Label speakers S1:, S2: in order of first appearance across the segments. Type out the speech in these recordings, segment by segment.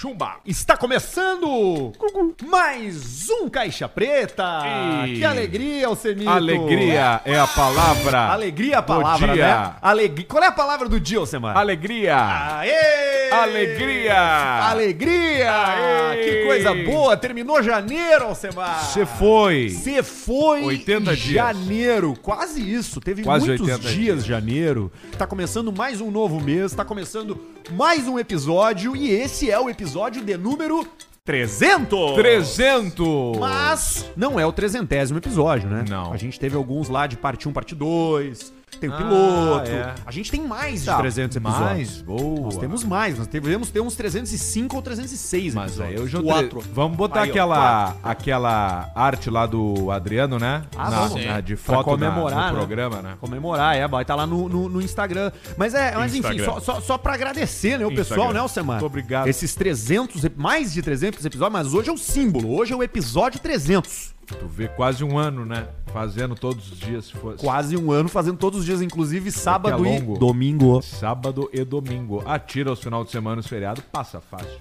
S1: Chumba.
S2: Está começando mais um Caixa Preta.
S1: E-
S2: Que alegria, Alcemito.
S1: Alegria é a palavra.
S2: Alegria é a palavra, né? Alegria. Qual é a palavra do dia, Alcemar?
S1: Alegria.
S2: Aê!
S1: Alegria.
S2: Alegria!
S1: Aê!
S2: Que coisa boa! Terminou janeiro, Alcemar!
S1: Você foi.
S2: Você foi
S1: 80
S2: em
S1: dias.
S2: janeiro, quase isso. Teve
S1: Quase
S2: muitos
S1: 80
S2: dias de janeiro. Tá começando mais um novo mês, tá começando mais um episódio e esse é o episódio de número 300.
S1: 300.
S2: Mas não é o trezentésimo episódio, né?
S1: Não.
S2: A gente teve alguns lá de parte 1, parte 2, tem o
S1: Ah,
S2: piloto.
S1: é.
S2: A gente tem mais de
S1: Tá,
S2: 300 episódios.
S1: Mais, boa.
S2: Nós temos mais, nós devemos ter uns 305 ou 306
S1: Mas aí
S2: episódios.
S1: eu já
S2: Quatro.
S1: Vamos botar
S2: Aí, ó,
S1: aquela, aquela arte lá do Adriano, né?
S2: Ah,
S1: na,
S2: vamos.
S1: na- de
S2: Pra
S1: foto na-
S2: comemorar,
S1: no
S2: né?
S1: programa, né?
S2: Comemorar, é, vai estar lá no, no, no Instagram. Mas é, mas enfim, só, só, só pra agradecer, né, o pessoal,
S1: Instagram.
S2: né, Alcemar?
S1: Muito obrigado.
S2: Esses 300, ep- mais de 300 episódios, mas hoje é o símbolo, hoje é o episódio 300.
S1: Tu vê quase um ano, né? Fazendo todos os dias, se fosse.
S2: Quase um ano, fazendo todos os dias, inclusive sábado
S1: é
S2: e domingo.
S1: Sábado e domingo. Atira os final de semana, os feriados, passa fácil.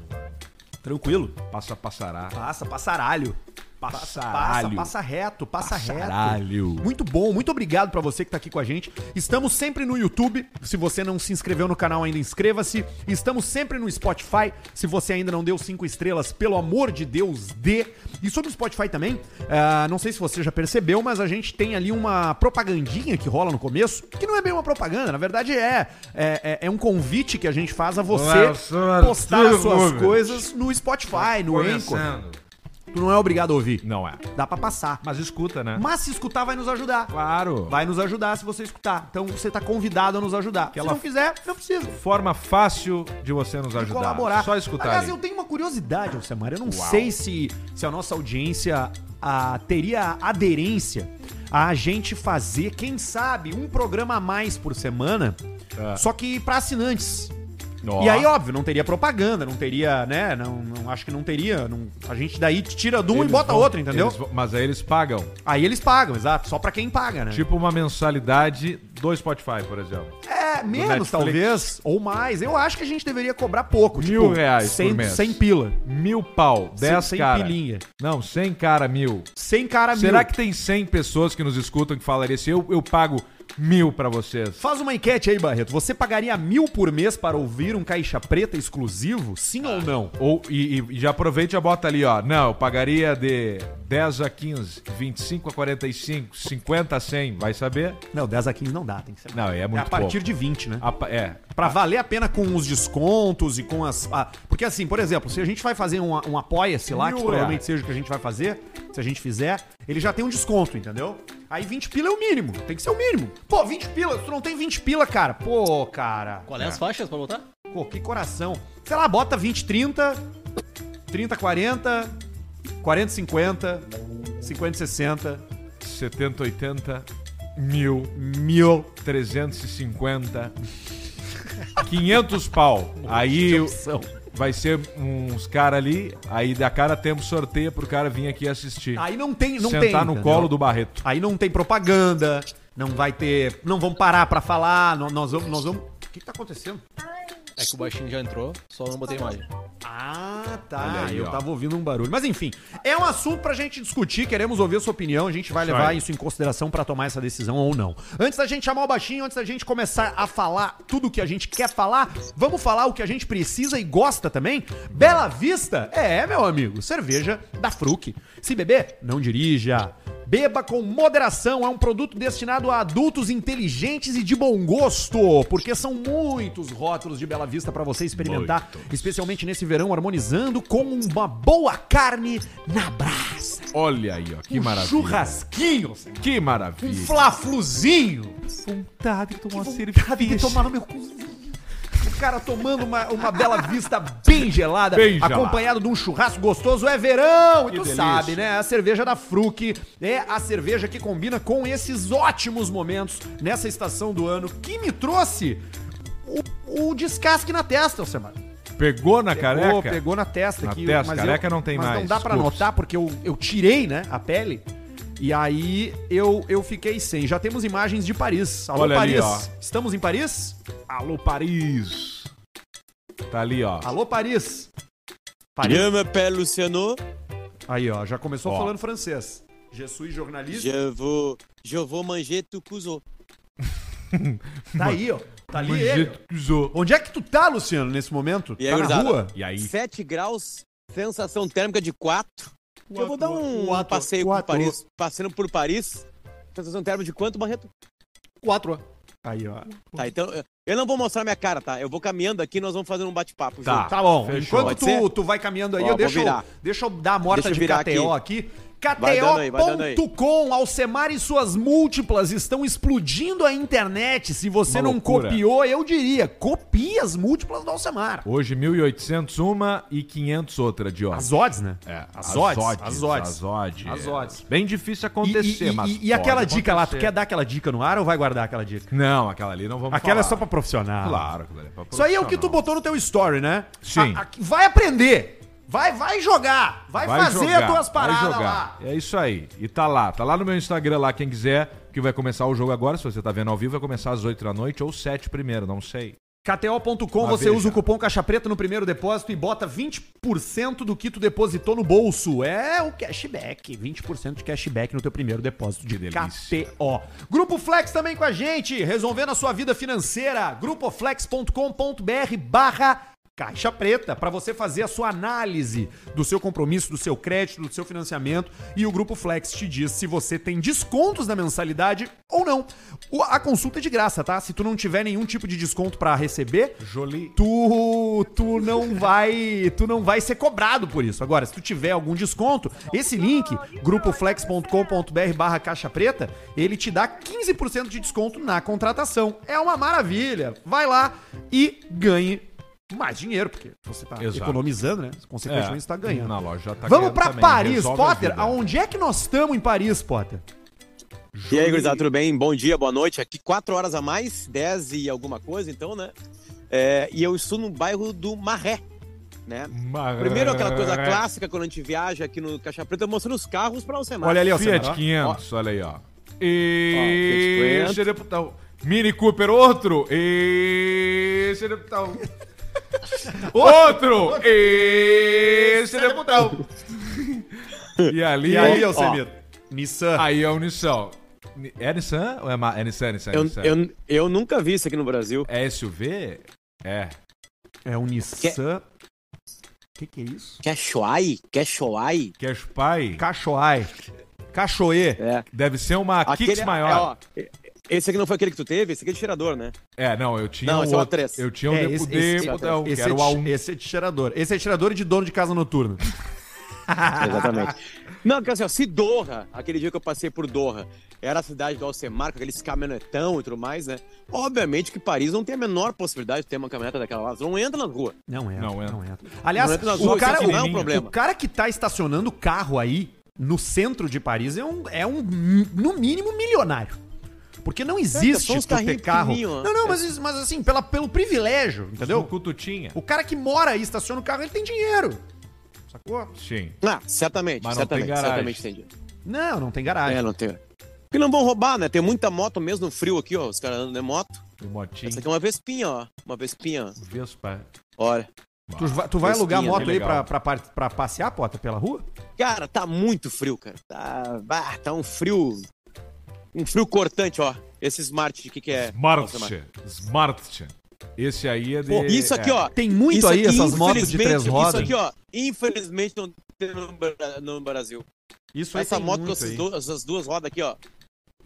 S2: Tranquilo.
S1: Passa, passará.
S2: Passa, passaralho. Passa,
S1: Passaralho.
S2: passa, passa reto, passa
S1: Passaralho.
S2: reto. Muito bom, muito obrigado pra você que tá aqui com a gente. Estamos sempre no YouTube. Se você não se inscreveu no canal ainda, inscreva-se. Estamos sempre no Spotify. Se você ainda não deu cinco estrelas, pelo amor de Deus, dê. E sobre o Spotify também, ah, não sei se você já percebeu, mas a gente tem ali uma propagandinha que rola no começo, que não é bem uma propaganda, na verdade é, é, é- é um convite que a gente faz a você
S1: Nossa,
S2: postar as suas coisas no Spotify, no Anchor. Tu não é obrigado a ouvir.
S1: Não é.
S2: Dá pra passar.
S1: Mas escuta, né?
S2: Mas se escutar, vai nos ajudar.
S1: Claro.
S2: Vai nos ajudar se você escutar. Então você tá convidado a nos ajudar.
S1: Aquela-
S2: Se não quiser, não precisa.
S1: Forma fácil de você nos ajudar.
S2: colaborar.
S1: Só escutar.
S2: Aliás,
S1: ali.
S2: eu tenho uma curiosidade, Alcemar. Eu não
S1: Uau.
S2: sei se, se a nossa audiência ah, teria aderência a gente fazer, quem sabe, um programa a mais por semana,
S1: Ah.
S2: só que pra assinantes.
S1: Ó.
S2: E aí, óbvio, não teria propaganda, não teria, né? Não, não acho que não teria. não- a gente daí tira de um e
S1: Eles
S2: bota
S1: vão-
S2: outro, entendeu?
S1: eles mas aí eles pagam.
S2: Aí eles pagam, exato. Só pra quem paga, né?
S1: Tipo uma mensalidade do Spotify, por exemplo.
S2: É, menos
S1: Netflix.
S2: talvez, ou mais. Eu acho que a gente deveria cobrar pouco.
S1: Mil reais
S2: 100,
S1: por mês.
S2: 100 pila.
S1: Mil pau, dez
S2: sem
S1: cara.
S2: pilinha.
S1: Não, 100 cara, mil.
S2: 100 cara
S1: Será
S2: mil.
S1: que tem 100 pessoas que nos escutam que falaria assim, eu, eu pago mil pra vocês?
S2: Faz uma enquete aí, Barreto. Você pagaria mil por mês para ouvir um caixa preta exclusivo? Sim ou não?
S1: Ou, e, e já aproveita e já bota ali, ó. Não, eu pagaria de 10 a 15, 25 a 45, 50 a 100, vai saber?
S2: Não, 10 a 15 não dá, tem que ser.
S1: Não, é muito
S2: a partir
S1: pouco.
S2: de 20, né?
S1: A pa- é.
S2: Pra valer a pena com os descontos e com as. ah, porque assim, por exemplo, se a gente vai fazer um, um apoia-se lá, que provavelmente seja o que a gente vai fazer, se a gente fizer, ele já tem um desconto, entendeu? Aí 20 pila é o mínimo, tem que ser o mínimo. Pô, 20 pila, tu não tem 20 pila, cara. Pô, cara.
S3: Qual é as faixas pra botar?
S2: Pô, que coração. Sei lá, bota 20, 30, 30, 40, 40, 50, 50, 60,
S1: 70, 80, mil,
S2: mil.
S1: 350, 500 pau. Aí vai ser uns cara ali, aí da cara temos sorteio pro cara vir aqui assistir.
S2: Aí não tem, não
S1: Sentar
S2: tem.
S1: no
S2: entendeu?
S1: colo do Barreto.
S2: Aí não tem propaganda, não vai ter. Não vamos parar pra falar, nó- nós vamos. Nós vamos... O que, que tá acontecendo?
S3: É que o baixinho já entrou, só não botei imagem.
S2: Ah, tá.
S1: Aí,
S2: eu
S1: ó.
S2: tava ouvindo um barulho. Mas enfim, é um assunto pra gente discutir, queremos ouvir a sua opinião, a gente vai levar isso em consideração pra tomar essa decisão ou não. Antes da gente chamar o baixinho, antes da gente começar a falar tudo o que a gente quer falar, vamos falar o que a gente precisa e gosta também? Bela Vista? É, meu amigo, cerveja da Fruc. Se beber, não dirija. Beba com moderação, é um produto destinado a adultos inteligentes e de bom gosto, porque são muitos rótulos de Bela Vista pra você experimentar, especialmente nesse verão, harmonizando com uma boa carne na brasa.
S1: Olha aí, ó, que
S2: um
S1: maravilha.
S2: churrasquinho,
S1: Que
S2: um
S1: maravilha.
S2: flafluzinho.
S1: vontade de tomar
S2: vontade de tomar no meu cozinho. O cara tomando uma, uma bela vista bem gelada,
S1: Bem gelada.
S2: acompanhado de um churrasco gostoso. É verão! E
S1: Que
S2: tu
S1: delícia.
S2: sabe, né? A cerveja da Fruc é a cerveja que combina com esses ótimos momentos nessa estação do ano que me trouxe o, o descasque na testa, Alcemar.
S1: Pegou na
S2: Pegou,
S1: careca?
S2: pegou na testa
S1: Na
S2: aqui.
S1: testa, careca não tem
S2: mas
S1: mais,
S2: não dá pra
S1: desculpa.
S2: notar porque eu, eu tirei, né, a pele. E aí eu, eu fiquei sem. Já temos imagens de Paris. Alô,
S1: Olha ali,
S2: Paris.
S1: ó.
S2: Estamos em Paris?
S1: Alô, Paris. Tá ali, ó.
S2: Alô, Paris. Paris.
S4: Je m'appelle Luciano,
S2: Aí, ó, já começou
S1: Ó.
S2: falando francês. Je suis jornalista.
S4: je vou, je vou manger tu couso.
S2: Tá aí, ó. Tá ali ele. Onde é que tu tá, Luciano, nesse momento?
S4: E aí,
S2: tá na
S4: gurizada?
S2: rua?
S1: E aí?
S4: 7 graus, sensação térmica de 4. Eu vou dar um passeio
S2: Quatro.
S4: por Paris, passeando por Paris. Sensação térmica de quanto, Barreto?
S2: 4. Aí, ó.
S4: Tá, então eu- não vou mostrar minha cara, tá? Eu vou caminhando aqui, nós vamos fazer um bate-papo
S1: Tá.
S4: junto.
S2: Tá bom.
S1: Fechou.
S2: Enquanto tu, tu vai caminhando aí,
S4: Ó,
S2: eu eu,
S4: virar.
S2: deixa eu dar a morta de
S4: virar
S2: KTO aqui.
S4: Vai
S2: KTO.com, Alcemar e suas múltiplas estão explodindo a internet. Se você
S1: Uma
S2: não
S1: loucura.
S2: copiou, eu diria, copie as múltiplas do Alcemar.
S1: Hoje 1.800 uma e 500 outra de odds.
S2: As odds, né?
S1: É,
S2: as odds, as odds.
S1: As odds.
S2: As odds.
S1: Bem difícil
S2: E,
S1: acontecer,
S2: e- e-
S1: mas
S2: e
S1: pode
S2: aquela dica lá, tu
S1: acontecer.
S2: quer dar aquela dica no ar ou vai guardar aquela dica?
S1: Não, aquela ali não vamos
S2: Aquela é
S1: falar.
S2: só pra profissional.
S1: Claro, é pra
S2: Isso aí é o que tu
S1: profissional.
S2: botou no teu story, né?
S1: Sim.
S2: A- a- vai aprender. Vai, vai jogar. Vai, fazer
S1: jogar,
S2: as tuas paradas
S1: vai
S2: lá.
S1: É isso aí. E tá lá, tá lá no meu Instagram lá, quem quiser, que vai começar o jogo agora, se você tá vendo ao vivo, vai começar às 8 da noite ou 7 primeiro, não sei.
S2: KTO.com, você
S1: veja.
S2: usa o cupom Caixa Preta no primeiro depósito e bota 20% do que tu depositou no bolso. É o cashback. 20% de cashback no teu primeiro depósito de. KTO. Grupo Flex também com a gente, resolvendo a sua vida financeira. grupoflex.com.br barra Caixa Preta, para você fazer a sua análise do seu compromisso, do seu crédito, do seu financiamento e o Grupo Flex te diz se você tem descontos na mensalidade ou não. O- A consulta é de graça, tá? Se tu não tiver nenhum tipo de desconto para receber,
S1: Jolie.
S2: tu, tu não vai tu não vai ser cobrado por isso. Agora, se tu tiver algum desconto, esse link, grupoflex.com.br barra caixa preta, ele te dá 15% de desconto na contratação. É uma maravilha. Vai lá e ganhe mais dinheiro, porque você tá
S1: Exato.
S2: economizando, né? Consequentemente, você tá ganhando.
S1: Na loja já tá
S2: Vamos
S1: também,
S2: Paris,
S1: resolve
S2: Potter. Aonde é que nós estamos em Paris, Potter?
S4: E aí, gurizada, tudo bem? Bom dia, boa noite. Aqui 4 horas a mais, 10 e alguma coisa, então, né? É, e eu estou no bairro do Marré, né?
S1: Mar-
S4: Primeiro aquela coisa clássica quando a gente viaja aqui no Caixa Preta, mostrando os carros para o Semar.
S2: Olha ali, ó,
S1: Fiat
S2: Senna, ó.
S1: 500, olha aí, ó.
S4: Ó,
S1: E...
S4: Fiat 500.
S1: deputado. Mini Cooper, outro. Esse deputado. Outro. Esse deputado. E ali,
S2: E aí,
S4: Ó,
S2: Alcemir? Nissan.
S1: aí é o Nissan. É Nissan ou é, Ma- é Nissan, Nissan,
S4: Eu,
S1: Nissan?
S4: eu, eu nunca vi isso aqui no Brasil.
S1: É SUV? É.
S2: É um Nissan. O que, que é isso?
S4: Quechoai?
S1: Cash Pai?
S2: Cachoai. Cachoê.
S4: É.
S1: Deve ser uma Kicks
S4: é,
S1: maior.
S4: ó, esse aqui não foi aquele que tu teve? Esse aqui é de tirador, né?
S1: É, não, eu tinha
S4: Não,
S1: um
S4: esse é o
S1: outro.
S4: A3.
S1: Eu tinha um
S2: É,
S1: de-
S2: esse-
S1: o
S2: esse-
S1: de botão, que
S2: Esse
S1: era
S2: é,
S1: o A1.
S2: esse é de tirador. Esse é tirador de dono de casa noturna.
S4: Exatamente. Não, porque assim, ó, se Doha, aquele dia que eu passei por Doha, era a cidade do Alcemar, com aqueles caminhonetão e tudo mais, né? Obviamente que Paris não tem a menor possibilidade de ter uma caminhoneta daquela lá. Não entra na rua.
S2: Não é.
S1: Não é.
S2: Não é. Aliás,
S4: Não entra
S2: o
S4: ruas,
S2: cara,
S4: não é um
S2: o-
S4: problema.
S2: o cara que tá estacionando o carro aí no centro de Paris é um, é um no mínimo, milionário. Porque não
S4: É,
S2: existe
S4: são uns
S2: tu ter carro. Não, não, mas, isso- mas assim, pela, pelo privilégio, entendeu?
S1: O Cututinha.
S2: O cara que mora aí, estaciona o carro, ele tem dinheiro. Sacou?
S1: Sim.
S4: Ah, certamente,
S1: Mas não tem
S4: certamente,
S1: garagem.
S4: certamente tem. dinheiro.
S2: Não, não tem garagem.
S4: É, não tem. Porque não vão roubar, né? Tem muita moto mesmo no frio aqui, ó. Os caras andam de moto.
S1: O motinho.
S4: Essa aqui é uma Vespinha, ó. Uma Vespinha, ó.
S1: Vespa.
S4: Olha.
S2: Tu, vai- tu vai alugar
S4: pinha,
S2: moto aí
S1: legal.
S2: pra, pra, pra passear, Pota, pela rua?
S4: Cara, tá muito frio, cara. Tá, bah, tá um frio. Um frio cortante, ó. Esse Smart, o que, que é?
S1: Smart. Smart. Esse aí é de.
S4: Pô, isso aqui,
S1: é.
S4: ó.
S2: Tem muito
S4: Isso
S2: aí
S4: aqui,
S2: essas motos de três rodas.
S4: Isso aqui, ó, infelizmente não tem no, Bra- no Brasil.
S2: Isso aí
S4: Essa
S2: tem
S4: moto com essas,
S2: aí.
S4: du- essas duas rodas aqui, ó.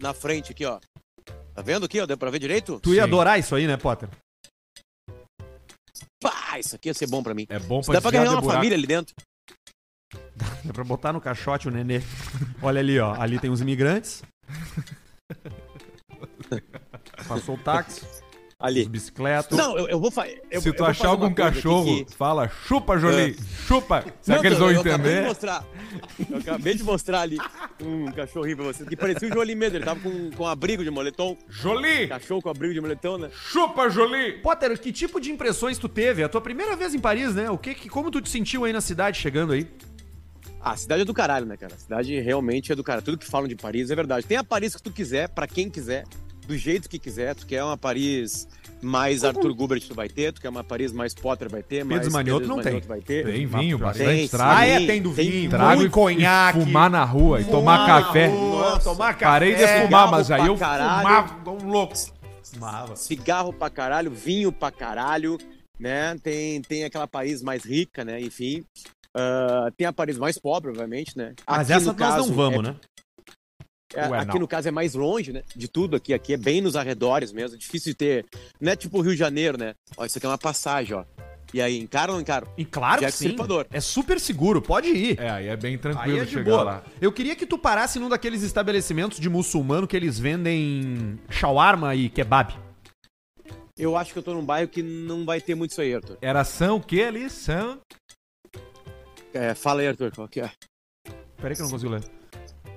S4: Na frente aqui, ó. Tá vendo aqui, ó? Deu pra ver direito?
S2: Tu ia
S1: Sim.
S2: adorar isso aí, né, Potter?
S4: Pá, isso aqui ia ser bom pra mim.
S1: É bom
S4: Isso
S1: pra
S4: dá pra ganhar uma
S1: buraco.
S4: família ali dentro.
S2: É pra botar no caixote o nenê. Olha ali, ó. Ali tem os imigrantes. Passou o táxi, os
S4: Ali.
S2: bicicletas.
S4: Não, eu, eu vou fazer.
S1: Se tu achar algum cachorro, fala, chupa, Jolie, chupa. Será que eles vão
S4: eu Acabei de
S1: entender?
S4: mostrar. Eu acabei de mostrar ali um cachorrinho pra vocês que parecia o Jolie mesmo. Ele tava com, com abrigo de moletom.
S1: Jolie,
S4: Cachorro com abrigo de moletom, né?
S1: chupa, Jolie.
S2: Potter, que tipo de impressões tu teve? É a tua primeira vez em Paris, né? O que, que como tu te sentiu aí na cidade chegando aí?
S4: Ah, a cidade é do caralho, né, cara? A cidade realmente é do caralho. Tudo que falam de Paris é verdade. Tem a Paris que tu quiser, pra quem quiser. do jeito que quiser. Tu quer uma Paris mais Arthur Gubert, tu vai ter. Tu quer uma Paris mais Potter, vai ter. Mais
S2: Pedro Manioto não tem.
S4: vai ter.
S1: Tem vinho,
S2: Tem,
S1: bastante
S4: sim.
S1: trago.
S2: Ah, é, tem do
S4: tem
S2: vinho,
S1: Trago e,
S2: conhaque.
S1: fumar na rua e tomar café.
S2: rua, tomar café.
S1: Parei de fumar, mas aí eu
S4: caralho.
S1: fumava um louco.
S2: Fumava.
S4: cigarro pra caralho, vinho pra caralho, né? Tem, tem aquela Paris mais rica, né? Enfim. Ah, tem a Paris mais pobre, obviamente, né?
S2: Mas
S4: Aqui,
S2: essa
S4: no
S2: nós
S4: caso,
S2: não vamos,
S4: é-
S2: né?
S4: é-
S1: Ué,
S4: aqui
S1: não.
S4: no caso é mais longe, né? De tudo aqui. Aqui é bem nos arredores mesmo. Difícil de ter. Não é tipo Rio de Janeiro, né? Ó, isso aqui é uma passagem, ó. E aí, encara ou não encara?
S2: E claro que
S4: é
S2: sim.
S4: Estripador.
S2: É super seguro, pode ir.
S1: É, aí é bem
S2: Aí
S1: tranquilo
S2: é de
S1: chegar
S2: boa.
S1: lá.
S2: Eu queria que tu parasse num daqueles estabelecimentos de muçulmano que eles vendem shawarma e kebab.
S4: Eu acho que eu tô num bairro que não vai ter muito isso aí, Arthur.
S1: Era São o que ali? São...
S4: É, fala aí, Arthur, qual que é?
S2: Peraí que eu não consigo ler.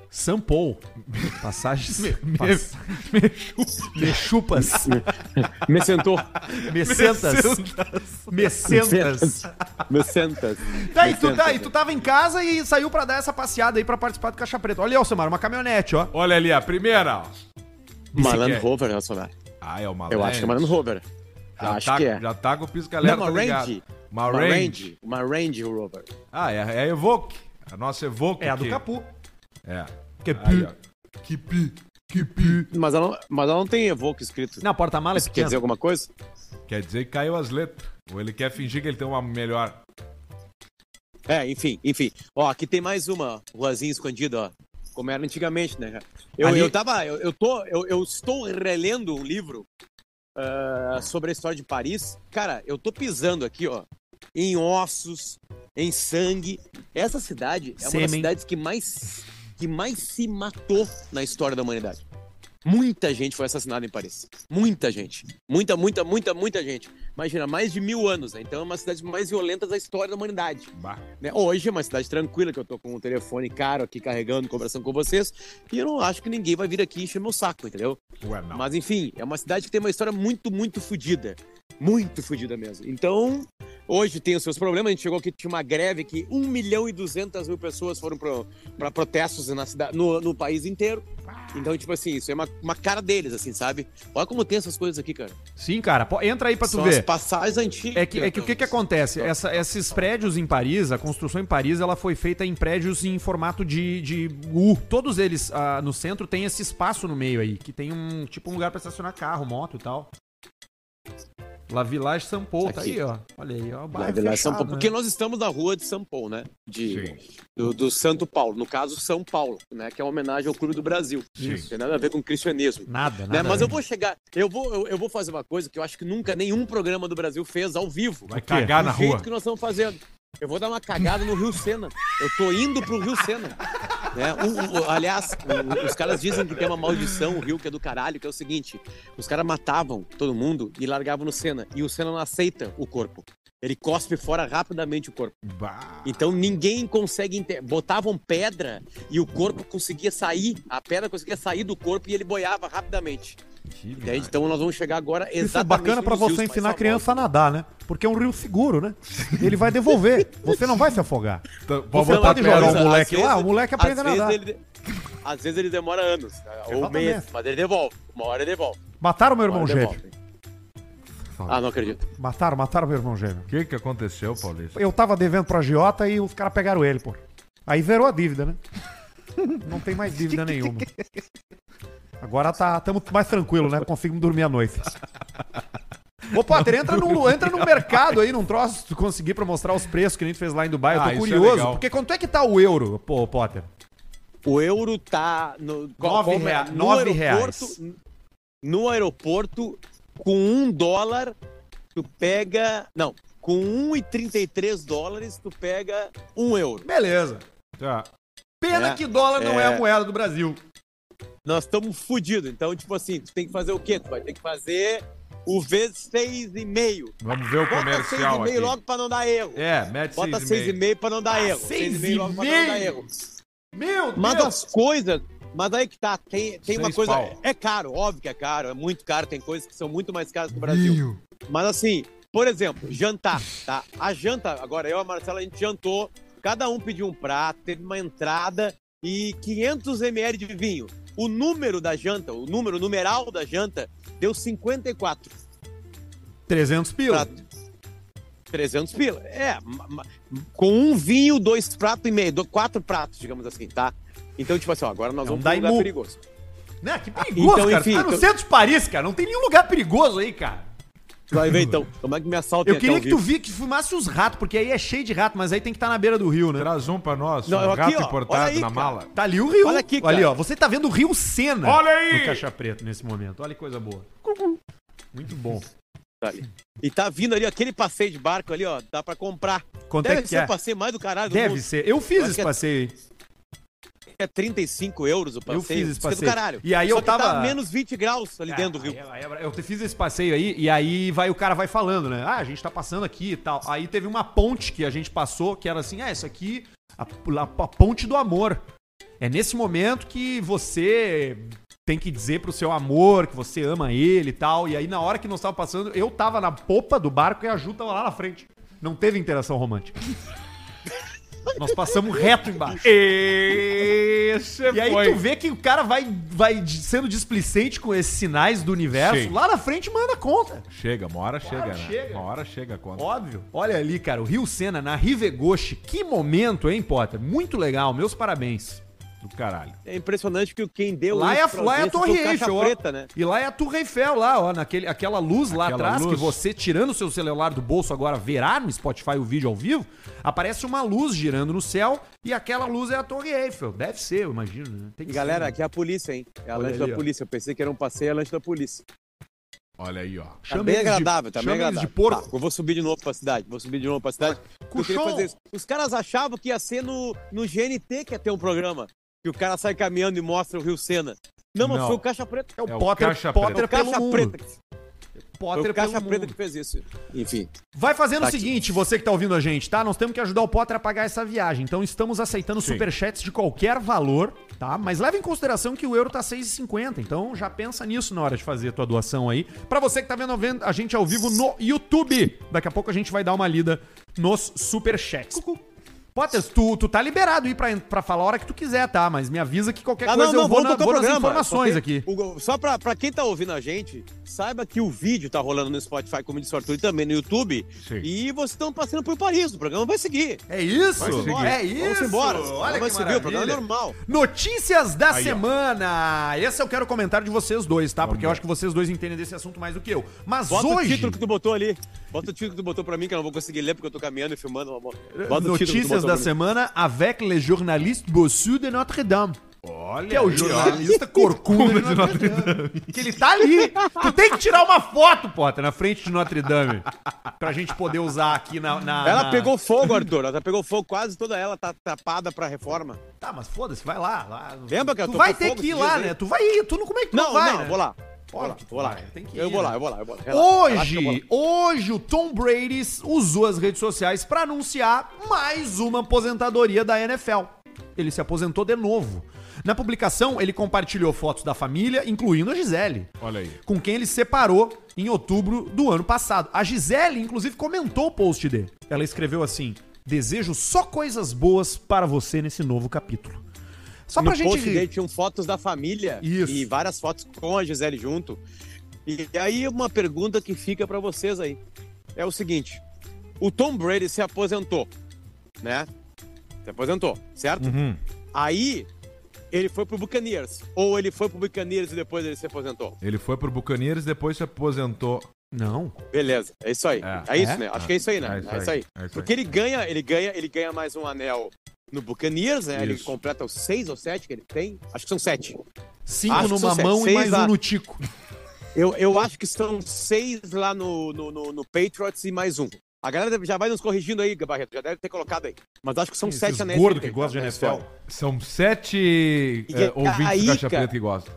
S2: Sampou. Passagens.
S1: Me,
S2: Pass-
S1: me chupa.
S2: Mechupas.
S4: Me sentou.
S2: Mecentas. Mecentas.
S4: Me sentas.
S2: Tá, e
S4: Me
S2: tu, tá,
S4: sentas.
S2: e tu tava em casa e saiu pra dar essa passeada aí pra participar do Caixa Preta. Olha aí, Alcemar, uma caminhonete, ó.
S1: Olha ali, a primeira. ó. Bicicleta.
S4: Rover, Nacional.
S1: Ah, é uma
S4: Eu acho que é Maland Rover.
S1: Já
S4: acho
S1: tá,
S4: que é.
S1: Já tá com o pisca-alerta
S4: Não, uma
S1: ligado.
S4: Range.
S1: Uma
S4: Uma
S1: Range.
S4: Range. Uma Range Rover.
S1: Ah, é, é a Evoque. A nossa Evoque.
S2: É a do. Capu.
S1: É.
S2: Que
S1: ó. Que pi, que pi.
S4: Mas ela, não, mas ela não tem Evoque escrito.
S2: Não, porta-mala é
S4: quer dizer alguma coisa?
S1: Quer dizer que caiu as letras. Ou ele quer fingir que ele tem uma melhor.
S4: É, enfim, enfim. Ó, aqui tem mais uma ruazinha escondida, ó. Como era antigamente, né? Eu,
S2: Ali-
S4: eu tava. Eu, eu tô. Eu, eu estou relendo um livro ah, sobre a história de Paris. Cara, eu tô pisando aqui, ó. Em ossos, em sangue. Essa cidade é uma das cidades que mais, que mais se matou na história da humanidade. Muita gente foi assassinada em Paris. Muita gente. Muita, muita, muita, muita gente. Imagina, mais de mil anos, né? Então é uma das cidades mais violentas da história da humanidade. Né? Hoje é uma cidade tranquila, que eu tô com um telefone caro aqui carregando, conversando com vocês, e eu não acho que ninguém vai vir aqui encher meu saco, entendeu?
S1: Ué, não.
S4: Mas enfim, é uma cidade que tem uma história muito, muito fodida. Muito fodida mesmo. Então, hoje tem os seus problemas. A gente chegou aqui, tinha uma greve que 1 milhão e 200 mil pessoas foram para protestos na cidade, no, no país inteiro. Então, tipo assim, isso é uma, uma cara deles, assim, sabe? Olha como tem essas coisas aqui, cara.
S2: Sim, cara. pô, Entra aí pra tu
S4: São as
S2: ver.
S4: passagens antigas.
S2: É que, é que o que, que acontece? Essa- esses prédios em Paris, a construção em Paris, ela foi feita em prédios em formato de, de U. Todos eles ah, no centro tem esse espaço no meio aí, que tem um tipo um lugar pra estacionar carro, moto e tal. La Village São Paulo, tá
S4: Aqui.
S2: aí, ó. Olha aí, ó. o bairro
S4: Vila São Paulo, porque
S2: né?
S4: nós estamos na rua de São Paulo, né? De,
S1: Sim.
S4: do, do Santo Paulo, no caso São Paulo, né? Que é uma homenagem ao Clube do Brasil.
S1: Sim.
S4: Não tem nada a ver com cristianismo.
S2: Nada, nada.
S4: Né? Mas eu vou chegar, eu vou, eu, eu vou fazer uma coisa que eu acho que nunca nenhum programa do Brasil fez ao vivo.
S1: Vai cagar
S4: do
S1: na
S4: jeito
S1: rua.
S4: que nós estamos fazendo. Eu vou dar uma cagada no Rio Sena. Eu tô indo pro Rio Sena. Né? O- o- aliás, o- os caras dizem que tem uma maldição, o Rio, que é do caralho, que é o seguinte: os caras matavam todo mundo e largavam no Sena. E o Sena não aceita o corpo. Ele cospe fora rapidamente o corpo.
S1: Bah.
S4: Então ninguém consegue. ente- Botavam pedra e o corpo conseguia sair. A pedra conseguia sair do corpo e ele boiava rapidamente. Entende? Então nós vamos chegar agora exatamente.
S2: Isso é bacana
S4: rios
S2: você ensinar a criança a nadar, né? Porque é um rio seguro, né? Ele vai devolver. Você não vai se afogar.
S1: Então,
S2: Você
S1: Pode botar
S2: pode jogar um
S4: Às
S2: moleque
S4: vezes-
S2: lá, o moleque aprende a nadar.
S4: ele- às vezes ele demora anos, ou meses, mas ele devolve. Uma hora ele devolve.
S2: Mataram meu irmão gêmeo.
S4: Ah, não acredito.
S2: Mataram, mataram meu irmão gêmeo.
S1: O que que aconteceu, Paulista?
S2: Eu tava devendo pro agiota e os caras pegaram ele, pô. Aí zerou a dívida, né? Não tem mais dívida nenhuma. Agora tá, tamo mais tranquilo, né? Conseguimos dormir à noite. Ô, Potter, entra no, entra no mercado aí, num troço, se tu conseguir pra mostrar os preços que a gente fez lá em Dubai. Eu
S1: Ah,
S2: tô
S1: isso é
S2: curioso.
S1: legal.
S2: porque quanto é que tá o euro, pô, Potter?
S4: O euro tá no
S2: Nove
S4: é?
S2: rea-
S4: no
S2: nove
S4: aeroporto.
S2: reais.
S4: No aeroporto, com um dólar, tu pega. Não, com 1,33 dólares, tu pega um euro.
S2: Beleza.
S1: Tá.
S2: Pena
S4: É,
S2: que dólar não é a
S4: é.
S2: moeda do Brasil.
S4: Nós estamos fodidos. Então, tipo assim, tu tem que fazer o quê? Tu vai ter que fazer o vezes 6,5.
S1: Vamos ver o
S4: Bota
S1: comercial
S4: 6,5
S1: aqui.
S4: logo pra não dar erro.
S1: É, mete
S4: Bota
S1: 6,5.
S4: 6,5 pra não dar erro.
S2: seis
S4: 6,5 logo pra não dar erro.
S2: Meu Deus.
S4: Mas as coisas. Mas aí que tá, tem, tem uma coisa.
S1: pau.
S4: É caro, óbvio que é caro, é muito caro, tem coisas que são muito mais caras que o Brasil. Mas assim, por exemplo, jantar, tá? A janta, agora eu e a Marcela, a gente jantou, cada um pediu um prato, teve uma entrada e 500 ml de vinho. O número da janta, o número o numeral da janta, deu 54.
S2: 300 pila.
S4: Pra 300 pila. É, com um vinho, dois pratos e meio, quatro pratos, digamos assim, tá? Então, tipo assim, ó, agora nós
S2: É um
S4: vamos pra um lugar perigoso.
S2: Né? Que perigoso,
S4: Então,
S2: cara.
S4: enfim,
S2: tá no
S4: então-
S2: centro de Paris, cara. Não tem nenhum lugar perigoso aí, cara.
S4: Vai ver então, como é que me assaltem
S2: Eu queria que tu vi que fumasse os ratos, porque aí é cheio de rato, mas aí tem que estar na beira do rio, né?
S1: Traz um pra nós,
S4: Não,
S1: um
S4: aqui,
S1: gato
S4: ó,
S1: importado
S4: aí,
S1: na
S4: cara.
S1: mala.
S2: Tá ali o rio.
S4: Olha aqui,
S2: Ali,
S4: cara.
S2: ó. Você tá vendo o rio Sena.
S1: Olha aí!
S2: No Caixa Preto nesse momento. Olha que coisa boa. Muito bom.
S4: Tá ali. E tá vindo ali, aquele passeio de barco ali, ó, dá pra comprar.
S2: Quanto
S4: Deve
S2: é que
S4: ser
S2: é?
S4: o passeio mais do caralho do
S2: Deve
S4: mundo.
S2: ser. Eu fiz
S4: Eu
S2: esse
S4: é-
S2: passeio aí.
S4: É 35 euros o passeio.
S2: Eu fiz esse
S4: é
S2: passeio.
S4: do caralho.
S2: E aí
S4: Só
S2: eu tava-
S4: tá menos 20 graus ali dentro do rio.
S2: Aí- aí eu fiz esse passeio aí, e aí vai o cara vai falando, né? Ah, a gente tá passando aqui e tal. Aí teve uma ponte que a gente passou, que era assim, ah, isso aqui, a, a- a ponte do amor. É nesse momento que você tem que dizer pro seu amor que você ama ele e tal. E aí, na hora que nós tava passando, eu tava na popa do barco e a Ju tava lá na frente. Não teve interação romântica. Nós passamos reto embaixo.
S1: Esse
S2: E aí
S1: foi.
S2: tu vê que o cara vai, vai sendo displicente com esses sinais do universo.
S1: Sim.
S2: Lá na frente manda conta.
S1: Chega, uma hora chega, né?
S2: chega.
S1: Uma hora chega a conta.
S2: Óbvio. Olha ali, cara, o Rio Sena na Rivegoshi. Que momento, hein, Potter? Muito legal. Meus parabéns.
S1: Do caralho.
S4: É impressionante que quem deu
S2: Lá é, a, lá é a Torre Eiffel, ó.
S4: preta, né?
S2: E lá é a Torre Eiffel, lá, ó. Naquele, aquela luz lá
S1: Aquela
S2: atrás,
S1: luz.
S2: que você, tirando o seu celular do bolso agora, verá no Spotify o vídeo ao vivo, aparece uma luz girando no céu e aquela luz é a Torre Eiffel. Deve ser, eu imagino, né? Tem que
S4: E galera,
S2: ser, né?
S4: aqui é a polícia, hein? É a
S2: Olha
S4: lanche
S2: ali,
S4: da
S2: ó.
S4: polícia. Eu pensei que era um passeio, é a lanche da polícia.
S1: Olha aí, ó.
S4: Tá
S2: Chama
S4: bem
S2: eles de-
S4: agradável, tá bem agradável.
S2: de porco.
S4: Tá, eu vou subir de novo pra cidade. Vou subir de novo pra cidade. Isso. Os caras achavam que ia ser no, no GNT que ia ter um programa. Que o cara sai caminhando e mostra o Rio Sena. Não, mas
S1: Não.
S4: foi o Caixa Preta.
S2: É o
S1: É o
S2: Potter,
S1: Caixa
S2: Potter
S4: Foi o
S2: pelo
S4: Caixa. Preta. Foi
S2: Potter
S4: o Caixa
S2: pelo
S4: Preta
S2: mundo.
S4: que fez isso. Enfim.
S2: Vai fazendo
S4: Tá
S2: o
S4: aqui.
S2: seguinte, você que tá ouvindo a gente, tá? Nós temos que ajudar o Potter a pagar essa viagem. Então estamos aceitando
S1: Sim.
S2: superchats de qualquer valor, tá? Mas leva em consideração que o euro tá 6,50. Então já pensa nisso na hora de fazer a tua doação aí. Pra você que tá vendo a gente ao vivo no YouTube. Daqui a pouco a gente vai dar uma lida nos superchats. Potter, tu, tu tá liberado aí pra, pra falar a hora que tu quiser, tá? Mas me avisa que qualquer
S4: Ah,
S2: coisa
S4: não, não,
S2: eu vou,
S4: vamos
S2: na,
S4: o
S2: vou nas informações aqui.
S4: o- Só pra, pra quem tá ouvindo a gente, saiba que o vídeo tá rolando no Spotify, como disse o Arthur, e também no YouTube.
S1: Sim.
S4: E vocês estão passando por Paris. O programa vai seguir.
S2: É isso?
S1: Vai seguir.
S2: É isso?
S4: Vamos embora.
S2: Olha
S4: vai
S2: que
S4: seguir, o programa é
S2: maravilha.
S4: normal.
S2: Notícias da
S1: Aí, ó.
S2: semana. Esse eu quero comentário de vocês dois, tá? Porque eu
S1: ver.
S2: acho que vocês dois entendem desse assunto mais do que eu. Mas
S4: Bota o
S2: hoje,
S4: título que tu botou ali. Bota o título que tu botou pra mim, que eu não vou conseguir ler porque eu tô caminhando e filmando. Bota
S2: notícias da semana avec le journaliste bossu de Notre-Dame.
S1: Olha
S2: Que é o jornalista corcunda de Notre-Dame. Que ele tá ali. Tu tem que tirar uma foto, Potter, na frente de Notre-Dame. Pra gente poder usar aqui na... na-
S4: Ela
S2: na-
S4: pegou fogo, Arthur. Ela pegou fogo, quase toda ela tá tapada pra reforma.
S2: Tá, mas foda-se, vai lá. lá.
S4: Lembra que eu
S2: Tu vai ter
S4: fogo
S2: que ir lá, né? Tu vai ir. Tu não, como é que tu
S4: Não,
S2: vai,
S4: não,
S2: né?
S4: vou lá. Vou lá,
S2: que
S4: vou lá.
S2: tem que
S4: Eu
S2: ir,
S4: vou
S2: né?
S4: lá, eu vou lá, eu vou lá. Relaxa, relaxa que eu vou
S2: Hoje,
S4: lá.
S2: hoje o Tom Brady usou as redes sociais pra anunciar mais uma aposentadoria da NFL. Ele se aposentou de novo. Na publicação, ele compartilhou fotos da família, incluindo a Gisele,
S1: Olha aí.
S2: com quem ele se separou em outubro do ano passado. A Gisele, inclusive, comentou o post dele. Ela escreveu assim: Desejo só coisas boas para você nesse novo capítulo. Só
S4: no
S2: pra gente.
S4: post dele tinham fotos da família
S2: Isso.
S4: e várias fotos com a Gisele junto. E aí uma pergunta que fica pra vocês aí. É o seguinte, o Tom Brady se aposentou, né? Se aposentou, certo?
S1: Uhum.
S4: Aí ele foi pro Buccaneers ou ele foi pro Buccaneers e depois ele se aposentou.
S1: Ele foi pro Buccaneers depois se aposentou.
S2: Não.
S4: Beleza, é isso aí.
S1: É.
S4: É, isso,
S2: É?
S4: né? Acho que é isso aí, né?
S1: É
S4: É
S1: isso
S4: isso,
S1: aí.
S4: aí.
S1: É isso aí.
S4: Porque ele ganha, ele ganha, ele ganha mais um anel no Buccaneers, né? Ele completa os seis ou sete que ele tem. Acho que são sete.
S2: Cinco
S4: Acho que
S2: numa mão e
S4: seis
S2: mais
S4: a-
S2: um no tico.
S4: Eu, eu acho que são seis lá no, no, no, no Patriots e mais um. A galera já vai nos corrigindo aí, Barreto, já deve ter colocado aí. Mas acho que são sete anéis.
S2: gordo que
S4: tem,
S2: gostam de NFL.
S1: São sete
S4: E
S1: é, ouvintes
S4: aí,
S1: do Caixa Preta que gostam.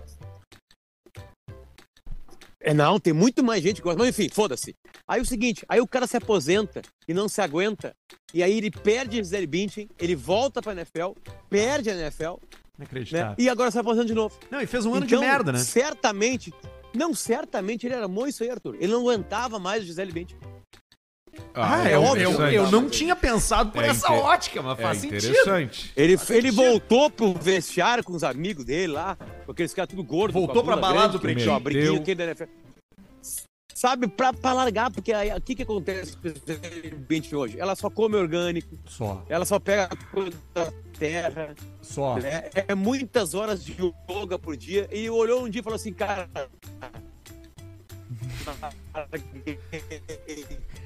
S4: É, não, tem muito mais gente que gosta. Mas enfim, foda-se. Aí o seguinte, aí o cara se aposenta e não se aguenta. E aí ele perde Gisele Bündchen, ele volta pra NFL, perde a NFL, né?
S2: Inacreditável.
S4: E agora se aposenta de novo.
S2: Não, e fez um ano
S4: Então,
S2: de merda, né?
S4: Certamente, não, certamente ele era isso aí, Arthur. Ele não aguentava mais o Gisele Bündchen.
S2: Ah,
S4: é
S2: eu,
S4: óbvio,
S2: eu, eu não tinha pensado por
S1: É
S2: essa
S1: inte-
S2: ótica, mas
S1: É
S2: faz sentido.
S1: interessante.
S4: Ele, ele voltou pro vestiário com os amigos dele lá, com aqueles caras tudo gordos.
S2: Voltou
S4: a
S2: pra balada do
S1: Pretinho.
S4: ó, da NFL. Sabe, pra, pra largar, porque aí, o que que acontece com o hoje? Ela só come orgânico,
S2: Só,
S4: ela só pega coisa da terra,
S2: só.
S4: né? é muitas horas de yoga por dia, e olhou um dia e falou assim, cara...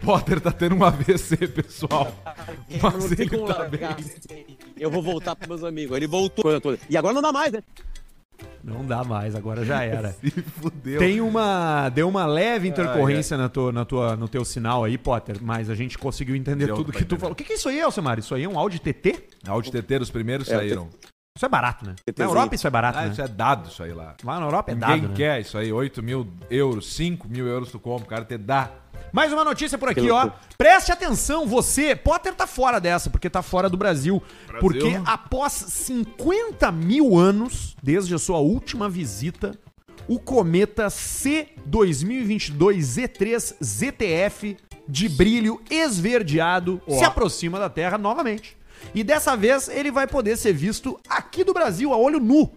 S1: Potter tá tendo um AVC, pessoal. Mas ele
S4: como
S1: tá bem.
S4: Eu vou voltar pros meus amigos. Ele voltou. E agora não dá mais, né?
S2: Não dá mais, agora já era.
S1: Se fudeu.
S2: Tem uma. Deu uma leve intercorrência Na tua, na tua, no teu sinal aí, Potter, mas a gente conseguiu entender
S1: Deu
S2: tudo que tu
S1: entender.
S2: falou. O que, que é isso aí, Alcemar? Isso aí é um áudio TT?
S1: Áudio TT, os primeiros
S4: É,
S1: saíram.
S2: Isso é barato, né? Na. Europa isso é barato,
S1: Ah,
S2: né?
S1: isso é dado, isso aí lá.
S2: Lá na Europa é
S1: Ninguém
S2: dado, né?
S1: quer isso aí, 8 mil euros, 5 mil euros tu compra, o cara te dá.
S2: Mais uma notícia por aqui, ó. Preste atenção, você. Potter tá fora dessa, porque tá fora do Brasil. Porque após 50 mil anos, desde a sua última visita, o cometa C2022 Z3 ZTF de brilho esverdeado se aproxima da Terra novamente. E dessa vez ele vai poder ser visto aqui do Brasil, a olho nu.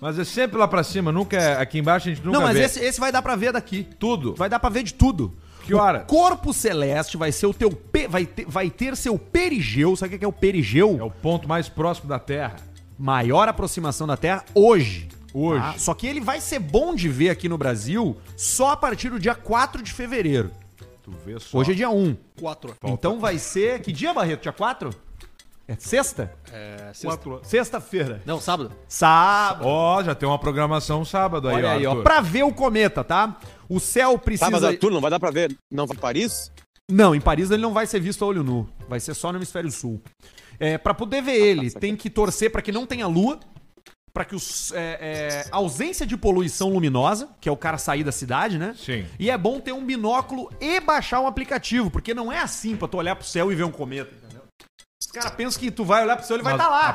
S1: Mas é sempre lá pra cima, nunca é, aqui embaixo a gente nunca
S2: Não, mas
S1: vê.
S2: esse, esse vai dar pra ver daqui.
S1: Tudo.
S2: Vai dar pra ver de tudo.
S1: Que hora?
S2: O corpo celeste vai ser o teu pe... vai, ter, vai ter seu perigeu. Sabe o que é o perigeu?
S1: É o ponto mais próximo da Terra.
S2: Maior aproximação da Terra hoje.
S1: Hoje.
S2: tá? Só que ele vai ser bom de ver aqui no Brasil só a partir do dia 4 de fevereiro.
S1: Tu vê só.
S2: Hoje é dia 1.
S3: Quatro.
S2: Então vai ser. Que dia, Barreto? Dia 4? É sexta?
S3: É, sexta.
S1: Quatro.
S2: Sexta-feira.
S3: Não, sábado.
S2: Sábado.
S1: Ó, já tem uma programação sábado aí,
S2: Olha aí, ó.
S1: Arthur.
S2: Pra ver o cometa, tá? O céu precisa.
S4: Sábado, Arthur, não vai dar pra ver. Não vai em Paris?
S2: Não, em Paris ele não vai ser visto a olho nu. Vai ser só no hemisfério sul. É, para poder ver ele, tem que torcer para que não tenha lua, para que os, é, é, ausência de poluição luminosa, que é o cara sair da cidade, né?
S1: Sim.
S2: E é bom ter um binóculo e baixar um aplicativo, porque não é assim pra tu olhar pro céu e ver um cometa, caras pensam que tu vai olhar pro e ele vai estar lá.
S1: Tem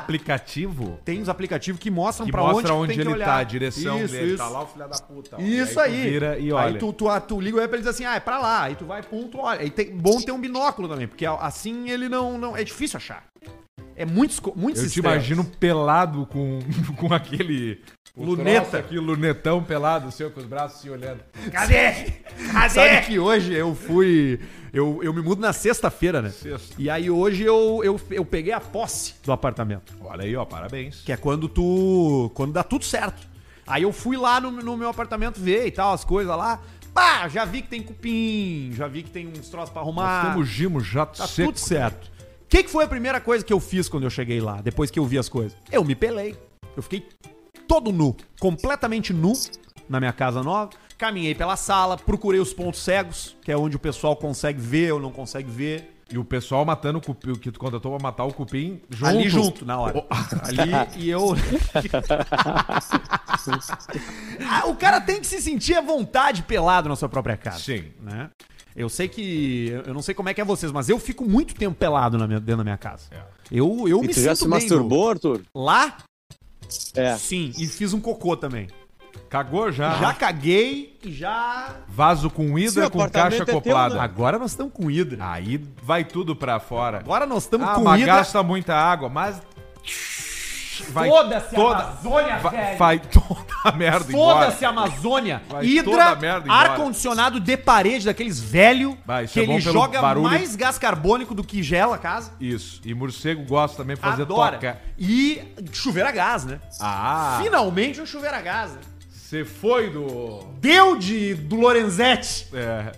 S2: Tem os aplicativos que mostram
S1: que
S2: pra
S1: mostra
S2: onde,
S1: onde,
S2: tu que
S1: ele
S2: olhar.
S1: tá, a direção
S2: Isso,
S1: dele.
S2: isso.
S1: Tá lá o filho da puta. ó.
S2: Isso
S1: tu
S2: aí.
S1: vira e olha.
S2: Aí tu, tu, tu liga o app e ele diz assim, ah, é pra lá. Aí tu vai, tu olha. Aí tem, bom ter um binóculo também, porque assim ele não... não é difícil achar. É muito, esco- muito
S1: Eu te imagino pelado com, com aquele... o
S2: Luneta.
S1: Aqui, lunetão pelado, seu, com os braços se olhando.
S2: Cadê? Sabe que hoje eu fui. Eu, eu me mudo na sexta-feira, né?
S1: Sexta.
S2: E aí hoje eu, eu, eu peguei a posse do apartamento.
S1: Olha aí, ó, parabéns.
S2: Que é quando tu. Quando dá tudo certo. Aí eu fui lá no, no meu apartamento ver e tal, as coisas lá. Pá, já vi que tem cupim, já vi que tem uns troços pra
S1: Nós
S2: arrumar.
S1: temos Gimo jato
S2: Tá
S1: seco.
S2: tudo certo. O que, que foi a primeira coisa que eu fiz quando eu cheguei lá, depois que eu vi as coisas? Eu me pelei. Eu fiquei todo nu, completamente nu, na minha casa nova. Caminhei pela sala, procurei os pontos cegos, que é onde o pessoal consegue ver ou não consegue ver.
S1: E o pessoal matando o cupim, o que tu contratou pra matar o cupim junto.
S2: Ali junto, na hora. Ali e eu. Ah, o cara tem que se sentir à vontade pelado na sua própria casa.
S1: Sim.
S2: Né? Eu sei que. Eu não sei como é que é vocês, mas eu fico muito tempo pelado na minha- dentro da minha casa.
S1: É.
S2: Eu, eu
S4: E
S2: me
S4: tu já
S2: sinto
S4: se
S2: bem
S4: masturbou, Arthur?
S2: no- Lá?
S4: É.
S2: Sim, e fiz um cocô também.
S1: Cagou já.
S2: Já caguei e já.
S1: Vaso com
S4: Seu
S1: hidra com
S4: apartamento
S1: caixa
S4: é teu,
S1: acoplada.
S4: né?
S2: Agora nós estamos com hidra.
S1: Aí vai tudo pra fora.
S2: Agora nós estamos
S1: Ah,
S2: com
S1: mas
S2: hidra.
S1: gasta muita água, mas. Vai
S2: Foda-se a
S1: toda,
S2: Amazônia,
S1: vai,
S2: velho.
S1: vai toda a merda embora.
S2: Foda-se a Amazônia.
S1: Vai
S2: Hidra,
S1: a
S2: ar-condicionado de parede daqueles velho
S1: Vai,
S2: que
S1: é
S2: ele joga
S1: barulho.
S2: mais gás carbônico do que gela a casa.
S1: Isso. E morcego gosta também de fazer
S2: Adora.
S1: toca.
S2: E chuveiro a gás, né?
S1: Ah,
S2: Finalmente um chuveiro a gás. Né?
S1: Você foi do.
S2: Deu de do Lorenzetti.
S1: É,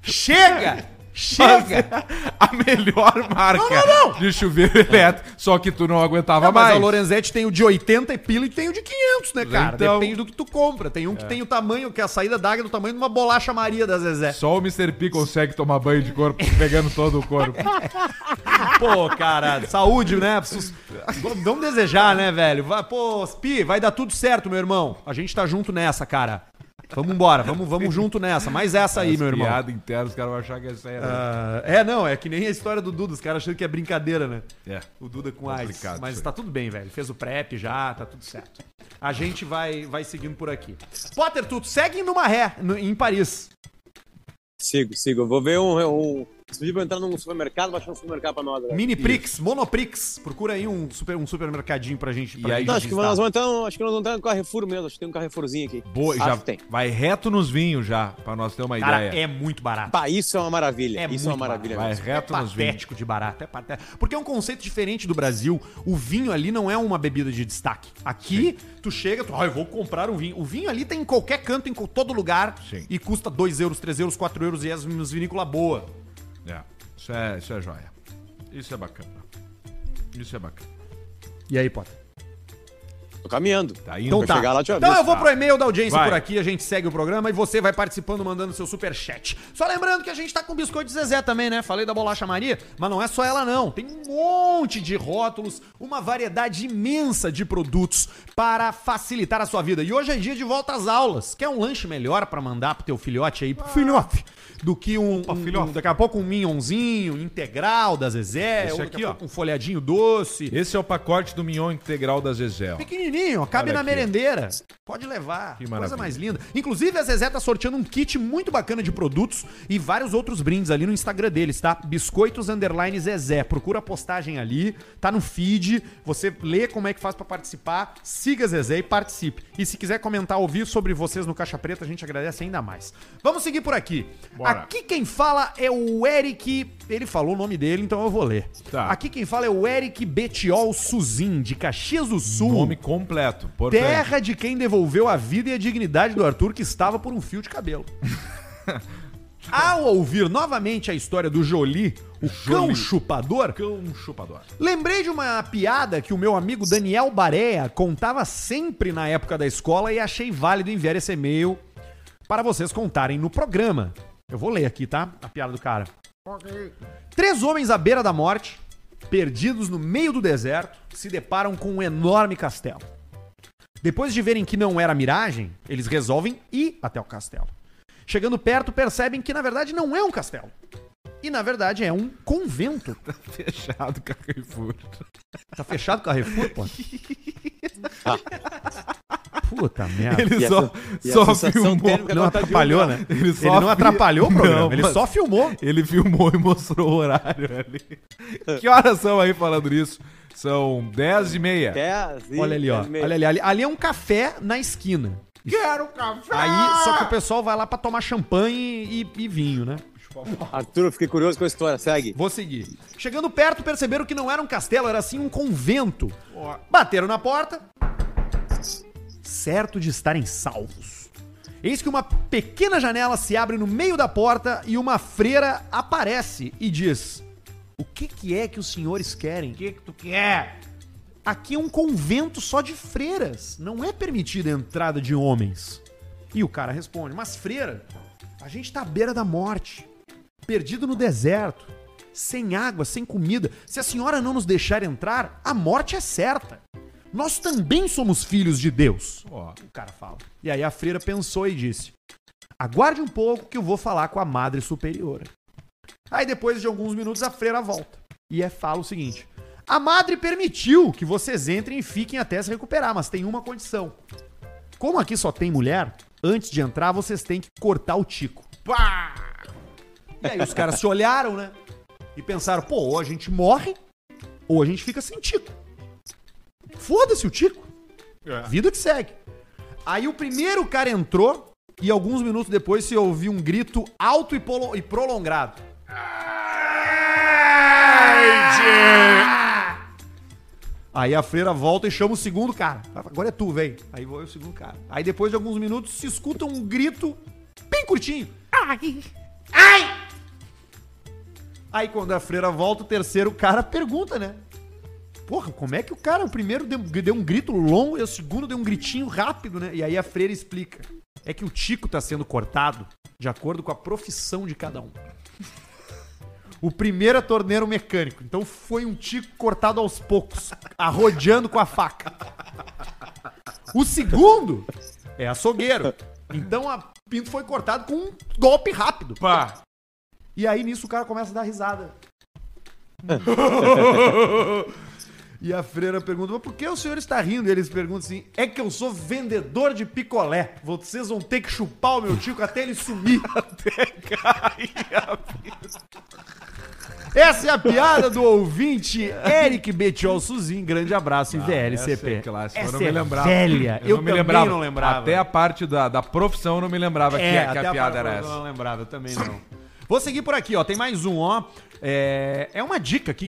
S2: Chega! Chega!
S1: a melhor marca
S2: Não, não, não.
S1: de chuveiro elétrico. Só que tu não aguentava
S2: Não, mas
S1: mais.
S2: a Lorenzetti tem o de 80 e pila e tem o de 500, né, cara?
S1: Então-
S2: Depende do que tu compra. Tem um que tem o tamanho, que a saída d'água é do tamanho de uma bolacha Maria da Zezé.
S1: Só o Mr. P consegue tomar banho de corpo, pegando todo o corpo.
S2: Pô, cara, saúde, né? Vamos desejar, né, velho? Pô, Pi, vai dar tudo certo, meu irmão. A gente tá junto nessa, cara. Vamos embora, vamos, vamos junto nessa. Mais essa aí,
S1: As
S2: meu irmão.
S1: Piada interna, os caras vão achar que é sério.
S2: Ah, é, não, é que nem a história do Duda, os caras achando que é brincadeira, né?
S1: É.
S2: O Duda com AIDS. Mas tá tudo bem, velho. Fez o prep já, tá tudo certo. A gente vai, vai seguindo por aqui. Potter, tu segue numa ré no- em Paris.
S4: Sigo, sigo. Eu vou ver um. um... Esse vídeo vai entrar num supermercado, baixar um supermercado pra nós. Agora.
S2: Mini Prix, Monoprix. Procura aí um, super, um supermercadinho pra gente. Pra
S1: E aí,
S2: gente
S4: Não, acho que nós vamos entrar, no- acho que nós vamos entrar no Carrefour mesmo. Acho que tem um Carrefourzinho aqui.
S1: Boa,
S4: Acho
S1: já
S4: tem.
S1: vai reto nos vinhos já, pra nós ter uma
S2: Cara,
S1: ideia.
S2: é muito barato.
S4: Pá, isso é uma maravilha.
S2: É
S4: isso é uma
S2: muito
S4: maravilha
S1: Vai
S4: mesmo.
S1: reto
S2: é
S1: nos vinhos.
S2: patético de barato, é patético. Porque é um conceito diferente do Brasil. O vinho ali não é uma bebida de destaque. Aqui, tu chega, tu, ah, eu vou comprar um vinho. O vinho ali tem em qualquer canto, em todo lugar.
S1: Sim.
S2: E custa 2 euros, 3 euros, 4 euros e as as vinícola boa.
S1: Isso é, isso é joia. Isso é bacana. Isso é bacana.
S2: E aí, Potter?
S4: Tô caminhando.
S1: Tá indo.
S2: Então tá.
S4: chegar lá, te
S2: então eu vou pro e-mail da audiência
S1: Vai.
S2: por aqui, a gente segue o programa e você vai participando, mandando seu super chat. Só lembrando que a gente tá com biscoito de Zezé também, né? Falei da bolacha Maria, mas não é só ela não. Tem um monte de rótulos, uma variedade imensa de produtos para facilitar a sua vida. E hoje é dia de volta às aulas. Quer um lanche melhor pra mandar pro teu filhote aí, pro filhote, do que um, um-
S1: filhote.
S2: um- daqui a pouco um minhonzinho integral da Zezé,
S1: Esse
S2: ou daqui
S1: aqui,
S2: a
S1: ó.
S2: pouco um folhadinho doce.
S1: Esse é o pacote do mignon integral da Zezé. ó.
S2: Pequenininho, ó, cabe
S1: Olha
S2: na
S1: aqui,
S2: merendeira. Pode levar.
S1: Que
S2: Coisa mais linda. Inclusive, a Zezé tá sorteando um kit muito bacana de produtos e vários outros brindes ali no Instagram deles, tá? Biscoitos Underline Zezé. Procura a postagem ali, tá no feed. Você lê como é que faz pra participar. Siga a Zezé e participe. E se quiser comentar ao vivo sobre vocês no Caixa Preta, a gente agradece ainda mais. Vamos seguir por aqui.
S1: Bora.
S2: Aqui quem fala é o Eric. Ele falou o nome dele, então eu vou ler.
S1: Tá.
S2: Aqui quem fala é o Eric Betiol Suzin, de Caxias do Sul.
S1: Nome completo.
S2: Terra de quem devolveu a vida e a dignidade do Arthur que estava por um fio de cabelo. Ao ouvir novamente a história do Jolie, o cão
S1: Jolie.
S2: chupador,
S1: Cão chupador.
S2: lembrei de uma piada que o meu amigo Daniel Barea contava sempre na época da escola e achei válido enviar esse e-mail para vocês contarem no programa. Eu vou ler aqui, tá? A piada do cara. Três homens à beira da morte, perdidos no meio do deserto, se deparam com um enorme castelo. Depois de verem que não era miragem, eles resolvem ir até o castelo. Chegando perto, percebem que na verdade não é um castelo. E na verdade é um convento.
S1: Fechado, Carrefour.
S2: Tá fechado o Carrefour, pô? Puta merda.
S1: Ele
S4: E
S1: só,
S4: sen- e a
S1: só filmou.
S2: Não
S4: tá
S2: atrapalhou,
S4: um,
S2: né?
S1: Ele,
S2: Ele não atrapalhou o programa,
S1: Não,
S2: ele só filmou.
S1: Ele filmou e mostrou o horário ali. Que horas são aí falando nisso? São 10 e meia.
S4: Até, assim,
S2: Olha ali, ó.
S4: e.
S2: Olha ali, ali. Ali é um café na esquina.
S1: Quero café!
S2: Aí, só que o pessoal vai lá pra tomar champanhe e, e vinho, né?
S4: Arthur, eu fiquei curioso com a história. Segue.
S2: Vou seguir. Chegando perto, perceberam que não era um castelo, era sim um convento. Bateram na porta, certo de estarem salvos. Eis que uma pequena janela se abre no meio da porta e uma freira aparece e diz: O que, que é que os senhores querem? O que, que tu quer? Aqui é um convento só de freiras. Não é permitida a entrada de homens. E o cara responde: Mas freira, a gente tá à beira da morte perdido no deserto, sem água, sem comida. Se a senhora não nos deixar entrar, a morte é certa. Nós também somos filhos de Deus.
S1: Ó,
S2: O cara fala. E aí a freira pensou e disse: Aguarde um pouco que eu vou falar com a madre superiora. Aí depois de alguns minutos a freira volta. E é, fala o seguinte: A madre permitiu que vocês entrem e fiquem até se recuperar, mas tem uma condição. Como aqui só tem mulher, antes de entrar vocês têm que cortar o tico. Pá! E aí os caras se olharam, né? E pensaram, pô, ou a gente morre, ou a gente fica sem tico. Foda-se o tico. Vida que segue. Aí o primeiro cara entrou e alguns minutos depois se ouviu um grito alto e, polo- e prolongado. Aí a freira volta e chama o segundo cara. Agora é tu, vem. Aí vai o segundo cara. Aí depois de alguns minutos se escuta um grito bem curtinho. Ai! Ai! Aí quando a freira volta, o terceiro cara pergunta, né? Porra, como é que o cara, o primeiro deu, deu um grito longo e o segundo deu um gritinho rápido, né? E aí a freira explica. É que o tico tá sendo cortado de acordo com a profissão de cada um. O primeiro é torneiro mecânico, então foi um tico cortado aos poucos, arrodeando com a faca. O segundo é açougueiro, então a pinto foi cortado com um golpe rápido.
S1: pá.
S2: E a freira pergunta, mas por que o senhor está rindo? E eles perguntam assim, é que eu sou vendedor de picolé. Vocês vão ter que chupar o meu tico até ele sumir. até cair Essa é a piada do ouvinte Eric Betiol Suzin. Grande abraço, IVLCP.
S1: Essa é clássica, eu
S2: Essa
S1: não me
S2: é
S1: lembrava.
S2: velha. Eu,
S1: não me
S2: também
S1: lembrava.
S2: não lembrava.
S1: Até a parte da, da profissão eu não me lembrava que, que
S2: até
S1: a piada era essa.
S2: Eu não lembrava, eu também não. Vou seguir por aqui, ó. Tem mais um, ó. É, é uma dica aqui.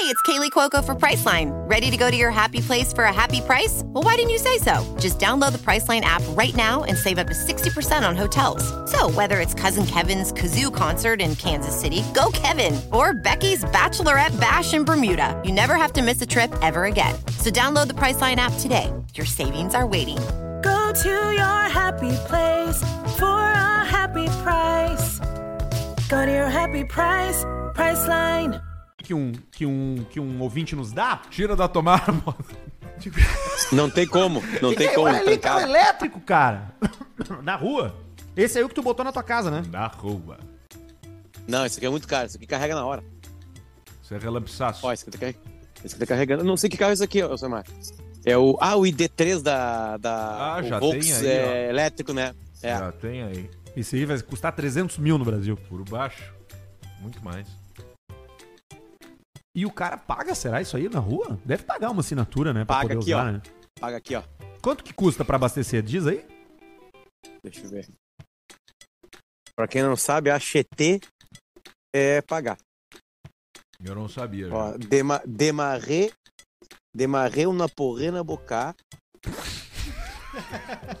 S5: Hey, it's Kaylee Cuoco for Priceline. Ready to go to your happy place for a happy price? Well, why didn't you say so? Just download the Priceline app right now and save up to 60% on hotels. So, whether it's Cousin Kevin's Kazoo concert in Kansas City, go Kevin, or Becky's Bachelorette Bash in Bermuda, you never have to miss a trip ever again. So, download the Priceline app today. Your savings are waiting.
S6: Go to your happy place for a happy price. Go to your happy price, Priceline.
S2: Que um, que, um, que um ouvinte nos dá.
S1: Tira da tomada.
S4: Não tem como, não tem
S2: É,
S4: como.
S2: olha ali,
S4: trancar.
S2: carro elétrico, cara. Na rua. Esse aí é o que tu botou na tua casa, né?
S1: Na rua.
S4: Não, isso aqui é muito caro, isso aqui carrega na hora.
S1: Isso é relampiçaço.
S4: Ó, esse aqui tá, carre- esse aqui tá carregando. Eu não sei que carro é esse aqui, ô Samar. É o. Ah, o ID3 da. da
S1: Ah, já
S4: Volks,
S1: tem aí,
S4: é, elétrico, né? É.
S1: Já tem aí.
S2: Esse aí vai custar 300 mil no Brasil.
S1: Por baixo. Muito mais.
S2: E o cara paga, será isso aí na rua? Deve pagar uma assinatura, né? Pra
S4: Paga
S2: poder
S4: aqui,
S2: usar,
S4: ó.
S2: né?
S4: Paga aqui, ó.
S2: Quanto que custa pra abastecer? Diz aí.
S4: Deixa eu ver. Pra quem não sabe, a Cheté é pagar.
S1: Eu não sabia.
S4: Ó, dema, demarrer. Demarrer uma porrê na boca.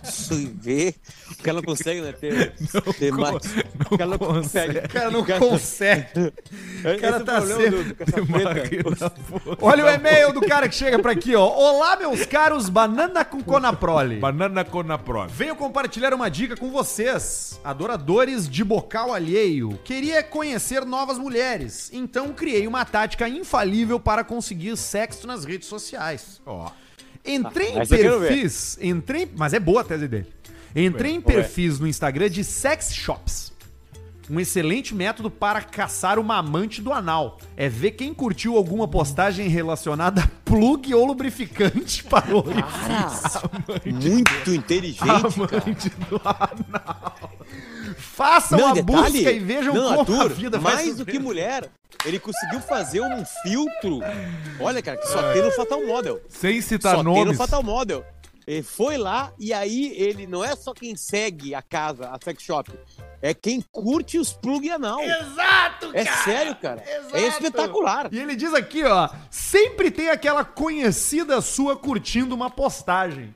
S4: Suiver. O cara não consegue, né? Ter. Dema- o cara não consegue.
S2: O cara não
S4: O cara-
S2: consegue.
S4: Esse
S2: cara
S4: é o
S2: tá
S4: Preta.
S2: Olha o e-mail do cara que chega pra aqui, ó. Olá, meus caros banana com conaprole.
S1: Banana com na prova.
S2: Venho compartilhar uma dica com vocês, adoradores de bocal alheio. Queria conhecer novas mulheres, então criei uma tática infalível para conseguir sexo nas redes sociais.
S1: Ó.
S4: Ah,
S2: Entrei em
S4: quero ver.
S2: perfis, entrei, mas é boa a tese dele. Entrei em
S4: vamos ver.
S2: perfis no Instagram de sex shops. Um excelente método para caçar uma amante do anal. É ver quem curtiu alguma postagem relacionada a plug ou lubrificante para o orifício.
S4: Muito inteligente, cara.
S1: Amante do
S2: Façam
S4: Não,
S2: a
S4: detalhe,
S2: busca e vejam
S4: não,
S2: como a
S4: Arthur,
S2: vida vai
S4: mais do que mulher. Ele conseguiu fazer um filtro. Olha, cara, que só tem no Fatal Model.
S1: Sem citar
S4: só tem no
S1: nomes.
S4: Fatal Model. Ele foi lá e aí ele não é só quem segue a casa, a sex shop. É quem curte os plug anal.
S2: Exato,
S4: É sério, cara. É espetacular.
S2: E ele diz aqui, ó, sempre tem aquela conhecida sua curtindo uma postagem.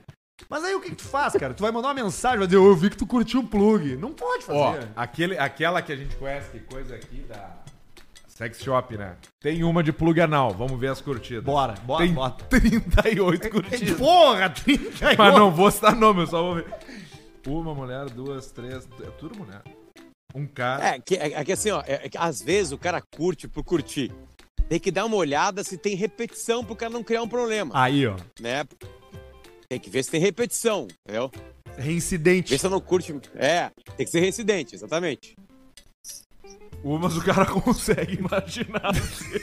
S2: Mas aí o que, que tu faz, cara? Tu vai mandar uma mensagem, vai dizer, "Ô, eu vi que tu curtiu o plug. Não pode fazer.
S1: Ó, aquele, aquela que a gente conhece, que coisa aqui da Sex Shop, né? Tem uma de plug anal. Vamos ver as curtidas.
S2: Bora, bora,
S1: Tem
S2: bota.
S1: 38
S2: É,
S1: curtidas.
S2: Porra, 30
S1: Mas não vou citar nome, eu só vou ver. Uma mulher, duas, três. É tudo mulher. Um cara.
S4: É que, é, é que assim, ó, é, é que às vezes o cara curte por curtir. Tem que dar uma olhada se tem repetição pro cara não criar um problema,
S2: Aí, ó.
S4: né? Tem que ver se tem repetição, entendeu?
S2: Reincidente.
S4: Ver se eu não curte. É, tem que ser residente, exatamente.
S1: Umas o cara consegue imaginar. Tem.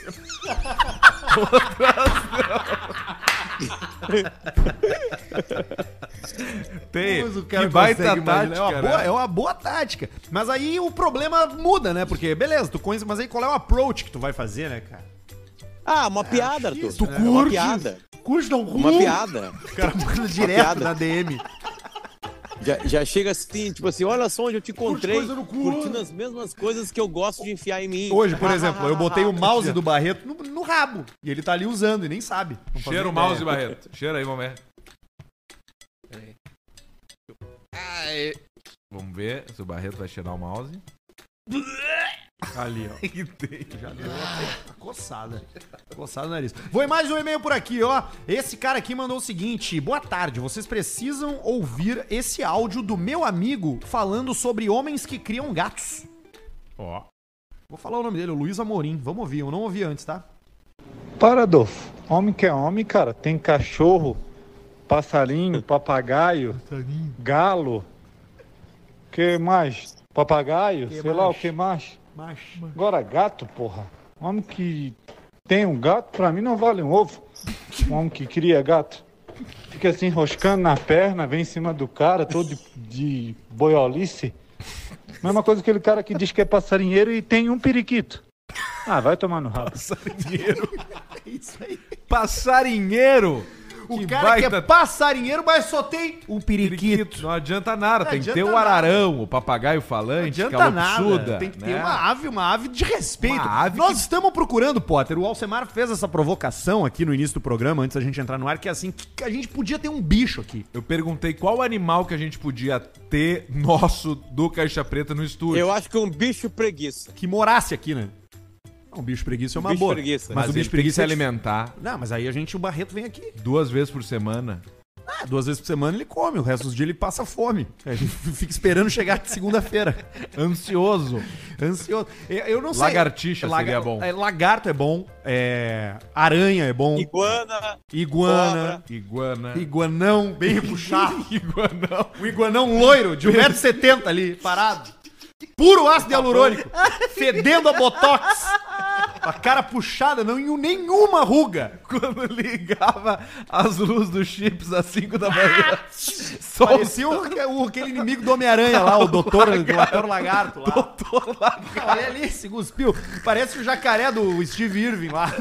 S2: Mas o cara
S1: que baita tática,
S2: é, uma boa,
S1: né?
S2: é uma boa tática. Mas aí o problema muda, né? Porque, beleza, tu conhece, mas aí qual é o approach que tu vai fazer, né, cara?
S4: Ah, uma piada, Arthur. É
S2: né?
S4: uma
S2: Curte.
S4: piada.
S2: Curte não
S4: Uma piada.
S2: O cara manda direto na DM.
S4: Já, já chega assim, tipo assim, olha só onde eu te encontrei,
S2: coisa no cu.
S4: curtindo as mesmas coisas que eu gosto de enfiar em mim.
S2: Hoje, por exemplo, eu botei o mouse do Barreto no, no rabo. E ele tá ali usando e nem sabe.
S1: Cheira o mouse, Barreto. Cheira aí, vamos ver. Vamos ver se o Barreto vai cheirar o mouse.
S2: Ali, ó. Já deu uma coçada. Coçada no nariz. Vou em mais um e-mail por aqui, ó. Esse cara aqui mandou o seguinte: Boa tarde, vocês precisam ouvir esse áudio do meu amigo falando sobre homens que criam gatos.
S1: Ó.
S2: Vou falar o nome dele, o Luiz Amorim. Vamos ouvir, eu não ouvi antes, tá?
S7: Para, Adolfo. Homem que é homem, cara. Tem cachorro, passarinho, papagaio, galo. que mais? Papagaio,
S2: Que
S7: sei lá o
S2: mais?
S7: que mais.
S2: Macho.
S7: Agora gato, porra. Homem que tem um gato, pra mim não vale um ovo. Um homem que cria gato. Fica assim enroscando na perna, vem em cima do cara, todo de, de boiolice. Mesma coisa que aquele cara que diz que é passarinheiro e tem um periquito. Ah, vai tomar no rabo.
S1: Passarinheiro. Passarinheiro.
S2: O
S1: Que
S2: cara que é
S1: baita
S2: passarinheiro, mas só tem um periquito.
S1: periquito. Não adianta nada.
S2: Não
S1: tem que ter
S2: adianta
S1: o ararão, o papagaio falante,
S2: Não adianta
S1: calopsuda,
S2: nada. Tem que ter
S1: né?
S2: uma ave, uma ave de respeito.
S1: Ave
S2: Nós
S1: que-
S2: estamos procurando, Potter. O Alcemar fez essa provocação aqui no início do programa, antes da gente entrar no ar, que é assim, que a gente podia ter um bicho aqui.
S1: Eu perguntei qual animal que a gente podia ter nosso do Caixa Preta no estúdio.
S4: Eu acho que um bicho preguiça.
S2: Que morasse aqui, né? Um bicho preguiça é uma
S4: bicho
S2: boa.
S4: preguiça.
S2: Mas,
S1: Mas
S2: o
S1: ele
S2: bicho preguiça é
S1: alimentar
S2: Não, mas aí a gente, o Barreto vem aqui.
S1: duas vezes por semana.
S2: Ah, duas vezes por semana ele come, o resto dos dias ele passa fome. Gente fica esperando chegar segunda-feira.
S1: Ansioso.
S2: Ansioso. Eu, eu não sei.
S1: Lagartixa seria bom.
S2: é, lagarto é bom. é, aranha é bom.
S4: Iguana.
S2: Iguana.
S1: Iguana.
S2: Iguanão, bem puxado.
S1: Iguanão.
S2: O iguanão loiro, de 1,70m ali, parado. Puro ácido hialurônico. fedendo a botox. A cara puxada, não em nenhuma ruga.
S1: Quando ligava as luzes dos chips às 5 da manhã. Só
S2: Parecia o, o- aquele inimigo do Homem-Aranha lá, o doutor, o doutor Lagarto lá.
S1: doutor lá.
S2: Olha ali, se cuspiu. Parece o jacaré do Steve Irving lá.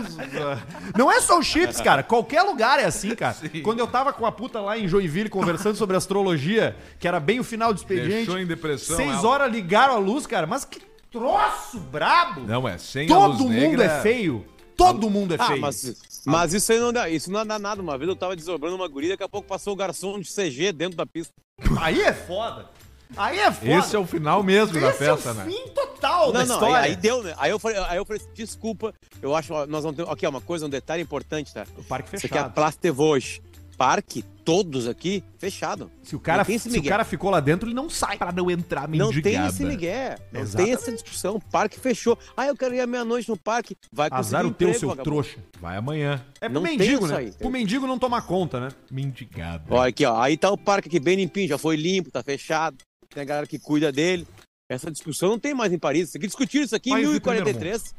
S2: Não é só o chips, cara. Qualquer lugar é assim, cara. Quando eu tava com a puta lá em Joinville conversando sobre astrologia, que era bem o final do expediente.
S1: Deixou em depressão.
S2: Seis horas ligaram a luz, cara. Mas que troço brabo.
S1: Não, é sem a
S2: Todo
S1: luz
S2: mundo
S1: negra.
S2: é feio. Todo mundo é
S4: Ah,
S2: feio.
S4: mas, mas isso aí não dá, isso não dá nada. Uma vez eu tava desobrando uma guria, daqui a pouco passou o garçom de CG dentro da pista.
S2: Aí é foda. Aí é foda.
S1: Esse é o final mesmo da
S2: Esse
S1: festa,
S2: é o
S1: né?
S2: fim total da
S4: Não, não,
S2: história.
S4: aí, aí deu, né? Aí eu falei, aí eu falei, desculpa, eu acho, nós vamos ter, aqui, ó, uma coisa, um detalhe importante, tá?
S2: O parque
S4: Isso aqui é a
S2: fechado.
S4: Plastevoz. Parque, todos aqui, fechado.
S2: Se o cara, se o cara ficou lá dentro, ele não sai.
S1: Pra não entrar
S4: Não tem
S1: mendigada.
S4: esse migué, não
S2: Exatamente.
S4: tem essa discussão. Parque fechou. Ah, eu quero ir à meia-noite no parque. Vai
S2: Azar o teu,
S4: emprego,
S2: seu
S4: vagabundo.
S2: trouxa.
S1: Vai amanhã.
S2: É pro
S4: Não
S2: mendigo, né?
S4: aí.
S2: Pro mendigo não tomar conta, né?
S1: Mendigada.
S4: Ó, aqui, ó. Aí tá o parque aqui bem limpinho, já foi limpo, tá fechado. Tem a galera que cuida dele. Essa discussão não tem mais em Paris. Discutiram isso aqui em
S1: País de
S4: 1043.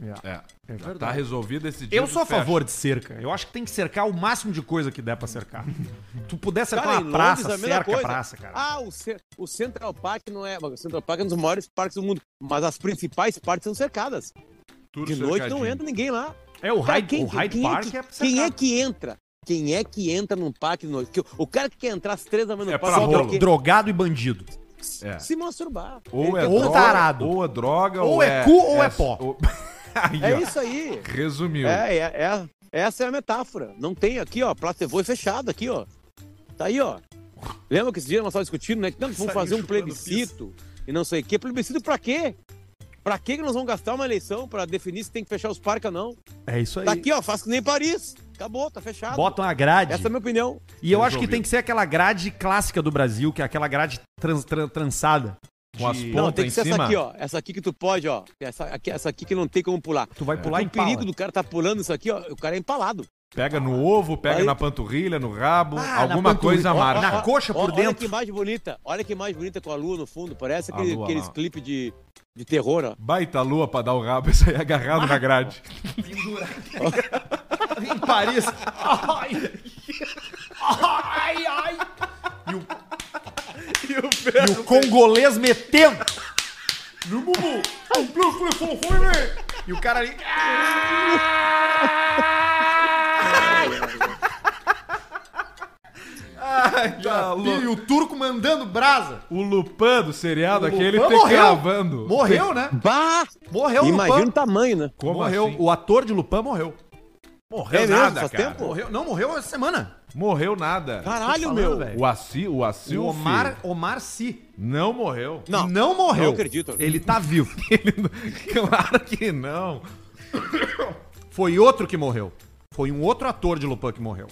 S1: É.
S2: verdade.
S1: Tá resolvido esse dia.
S2: Eu sou a favor de cerca. Eu acho que tem que cercar o máximo de coisa que der pra cercar. tu puder cercar
S4: Cara,
S2: uma praça,
S4: Londres é
S2: cerca a
S4: coisa.
S2: praça, cara.
S4: Ah, o, Ce- o Central Park não é. O Central Park é um dos maiores parques do mundo. Mas as principais partes são cercadas.
S1: Tudo
S4: De noite não
S1: cercadinho.
S4: entra ninguém lá.
S2: É, o Hyde, o Hyde
S4: quem
S2: Park
S4: é, que,
S2: é
S4: quem é que entra? Quem é que entra num parque de noite? O- cara que quer entrar às três da manhã no
S1: É
S4: parque
S1: pra
S4: porque
S2: Drogado e bandido.
S1: É.
S4: se masturbar.
S1: Ou é
S2: Ou
S1: droga,
S2: tarado.
S1: Ou é droga,
S2: Ou é cu ou é pó.
S1: ou-
S4: É
S1: ó.
S4: isso aí.
S1: Resumiu.
S4: É, é, é- essa é a metáfora. Não tem aqui, ó, Platevoi fechado aqui, ó. Tá aí, ó. Lembra que esse dia nós estávamos discutindo, né? Que não, vamos fazer um plebiscito e não sei o quê. Plebiscito pra quê? Pra quê que nós vamos gastar uma eleição pra definir se tem que fechar os parques ou não?
S2: É isso aí.
S4: Tá aqui, ó, faz que nem Paris. Acabou, tá fechado.
S2: Bota uma grade.
S4: Essa é a minha opinião.
S2: E eu acho que tem que ser aquela grade clássica do Brasil, que é aquela grade trans- tran- trançada.
S1: Com as pontas
S4: Não, tem que ser essa aqui, ó. Essa aqui que tu pode, ó. Essa aqui, essa aqui que não tem como pular.
S2: Tu vai pular
S4: o
S2: em
S4: perigo
S2: pala.
S4: do cara tá pulando isso aqui, ó. O cara é empalado.
S1: Pega no ovo, pega
S4: Aí-
S1: na panturrilha, no rabo,
S2: Ah,
S1: alguma coisa
S2: Ó,
S1: marca.
S2: na coxa por
S4: Olha
S2: dentro.
S4: que imagem bonita. Olha que imagem bonita com a lua no fundo. Parece aquele,
S1: lua
S4: aqueles clipes de, de terror, ó.
S1: Baita lua pra dar o rabo, isso aí agarrado na grade.
S2: em Paris. Ai, ai, ai. E o, e o congolês metendo. No bubu. E o cara ali.
S1: Ai, tá
S2: E o turco mandando brasa.
S1: O Lupan do seriado,
S2: O
S1: aquele
S2: Lupin
S1: te
S2: morreu.
S1: cravando.
S2: Morreu, né?
S4: Bah!
S2: Morreu o
S4: Imagina o tamanho, né?
S1: Como
S2: morreu.
S1: assim?
S2: O ator de Lupin morreu.
S1: Morreu
S4: É mesmo?
S1: nada,
S4: Faz
S1: cara.
S4: tempo?
S2: Morreu. Não, morreu essa semana.
S1: Morreu nada.
S4: Caralho,
S2: falando,
S4: meu!
S2: velho.
S1: O Assi, o Assi,
S2: O Omar, Omar Si.
S1: não morreu.
S4: Não,
S2: não morreu.
S4: não acredito.
S2: Ele tá vivo.
S1: Ele Claro que não.
S2: Foi outro que morreu. Foi um outro ator de Lupin que morreu.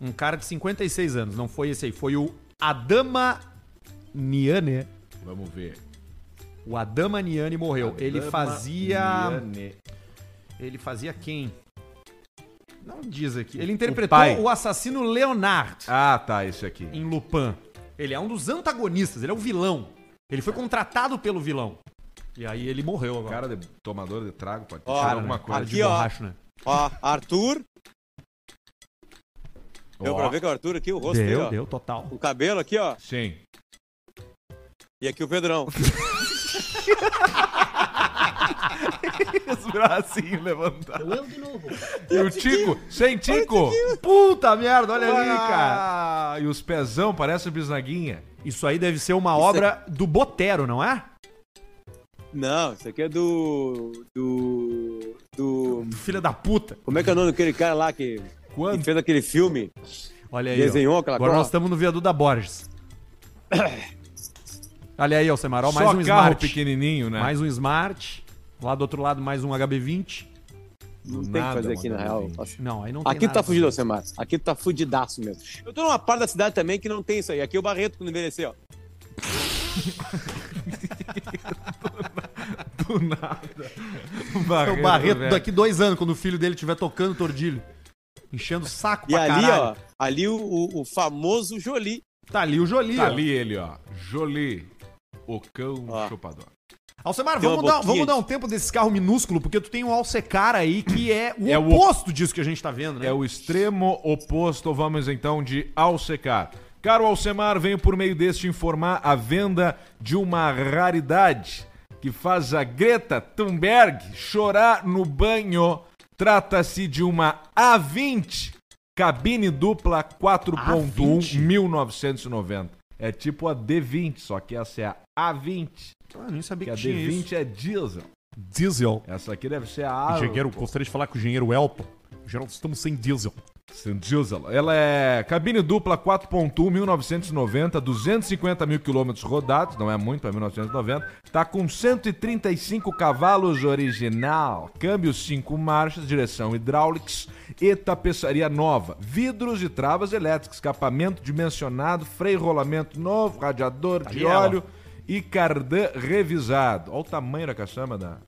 S2: Um cara de 56 anos. Não foi esse aí. Foi o Adama Niane.
S1: Vamos ver.
S2: O Adama Niane morreu. ele
S1: Adama
S2: fazia.
S1: Niane.
S2: Ele fazia quem? Não diz aqui. Ele interpretou
S1: pai.
S2: o, assassino Leonard
S1: Ah, tá, esse aqui.
S2: em Lupin. Ele é um dos antagonistas. Ele é o vilão. Ele foi contratado pelo vilão. E aí ele morreu agora.
S1: Cara de tomador de trago, pode
S4: Ó,
S1: ser alguma coisa.
S2: Cara de
S4: Aqui, ó.
S2: borracho, né?
S4: Ó, Arthur. Deu
S1: Ó.
S4: pra ver que é o Arthur aqui, o rosto dele,
S2: Deu,
S4: ó.
S2: deu, total.
S4: O cabelo aqui, ó.
S1: Sim.
S4: E aqui o Pedrão.
S1: Os bracinhos levantados. E o Tico, sem Tico.
S2: Puta merda, olha ali, cara.
S1: E os pezão, parece bisnaguinha.
S2: Isso aí deve ser uma obra do Botero, não é?
S4: Não, isso aqui é do. Do. Do.
S2: Filha da puta.
S4: Como é que é o nome daquele cara lá que, que
S1: Quando?
S4: fez aquele filme?
S2: Olha aí. ó.
S4: Desenhou aquela
S2: Agora
S4: coisa?
S2: nós estamos no viaduto da Borges. Olha aí, Alcemar, ó, mais
S1: Só
S2: um
S1: carro
S2: Smart.
S1: pequenininho, né?
S2: Mais um Smart. Lá do outro lado, mais um HB20.
S4: Não tem o
S1: Nada,
S4: que fazer aqui, na real.
S2: Não, aí não tem
S4: Aqui tu
S2: nada
S4: tá
S2: pra
S4: fugido,
S2: fazer.
S4: Alcemar. Aqui tu tá fudidaço mesmo. Eu tô numa parte da cidade também que não tem isso aí. Aqui é o Barreto quando envelhecer, ó.
S1: Do nada.
S2: É o Barreto
S1: velho.
S2: daqui dois anos, quando o filho dele estiver tocando tordilho. Enchendo o saco
S4: E
S2: pra
S4: ali,
S2: caralho.
S4: ó, ali o, o- o famoso Jolie.
S2: Tá ali o Jolie,
S1: Tá
S2: ó.
S1: ali ele, ó. Jolie. O cão
S4: Ó.
S1: chupador.
S2: Alcemar, vamos dar, vamos dar um tempo desse carro minúsculo, porque tu tem um Alcecar aí que é o
S1: É o-
S2: oposto disso que a gente tá vendo, né?
S1: É o extremo oposto, vamos então, de Alcecar. Caro Alcemar, venho por meio deste informar a venda de uma raridade que faz a Greta Thunberg chorar no banho. Trata-se de uma A20 cabine dupla 4.1
S2: A20?
S1: 1990. É tipo a D20, só que essa é a A20,
S2: Ah, nem sabia
S1: que a
S2: que tinha
S1: D20
S2: isso.
S1: é diesel.
S2: Diesel.
S1: Essa aqui deve ser a A.
S2: Engenheiro, gostaria de falar com o engenheiro Elton. Geral, estamos sem diesel.
S1: Diesel. Ela é cabine dupla 4.1 1990, 250 mil quilômetros rodados, não é muito para 1990. Tá com 135 cavalos original, câmbio 5 marchas, direção hidráulicos e tapeçaria nova, vidros e travas elétricas, escapamento dimensionado, freio rolamento novo, radiador de
S2: Ali ela.
S1: óleo e cardan revisado. Olha o tamanho da caçamba da,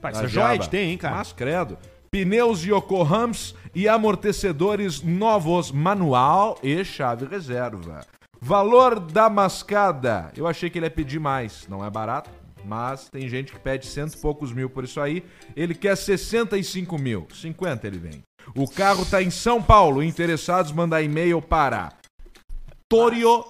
S2: Pá, isso
S1: da
S2: é joia de ter, hein, cara?
S1: Mas credo. Pneus Yokohams e amortecedores novos, manual e chave reserva. Valor da mascada. Eu achei que ele ia pedir mais. Não é barato, mas tem gente que pede cento e poucos mil por isso aí. Ele quer 65 mil. 50 ele vem. O carro tá em São Paulo. Interessados, mandar e-mail para torio,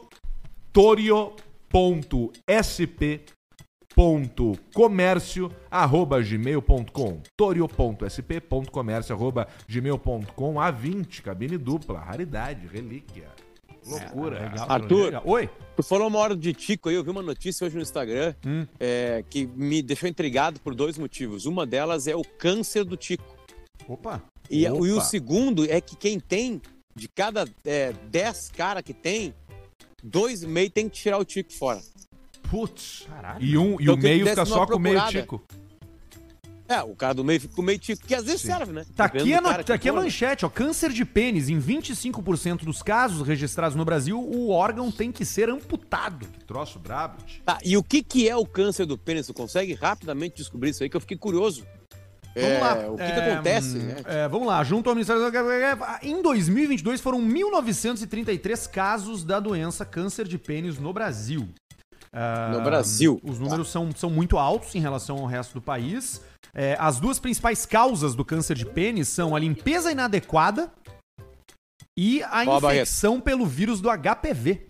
S1: ponto comércio arroba gmail.com torio.sp.comércio arroba gmail.com A20, cabine dupla, raridade, relíquia. Loucura.
S4: Arthur,
S2: Oi?
S4: tu falou uma hora de Tico aí, eu vi uma notícia hoje no Instagram
S2: Hum.
S4: é, que me deixou intrigado por dois motivos. Uma delas é o câncer do Tico.
S2: Opa.
S4: E,
S1: Opa.
S4: e o segundo é que quem tem, de cada é, 10 caras que tem, dois e meio tem que tirar o Tico fora.
S1: Putz.
S2: Caralho.
S1: E, um, e
S4: Então,
S1: o
S4: que
S1: meio fica só com o meio tico.
S4: É, o cara do meio fica com o meio Tico, que às vezes
S1: Sim.
S4: serve, né?
S2: Tá aqui, a, no- tá
S4: que
S2: aqui a
S4: for, né?
S2: manchete, ó. Câncer de pênis. Em 25% dos casos registrados no Brasil, o órgão tem que ser amputado.
S1: Troço brabo.
S4: Tá, e o que, que é o câncer do pênis? Tu consegue rapidamente descobrir isso aí, que eu fiquei curioso.
S2: Vamos
S4: É,
S2: lá.
S4: O que, que
S2: É,
S4: acontece,
S2: hum,
S4: né?
S2: é, vamos lá, junto ao Ministério da Em 2022 foram 1.933 casos da doença câncer de pênis no Brasil.
S4: No Brasil.
S2: Os números são, são muito altos em relação ao resto do país. É, as duas principais causas do câncer de pênis são a limpeza inadequada e a
S4: Ó,
S2: infecção pelo vírus do HPV,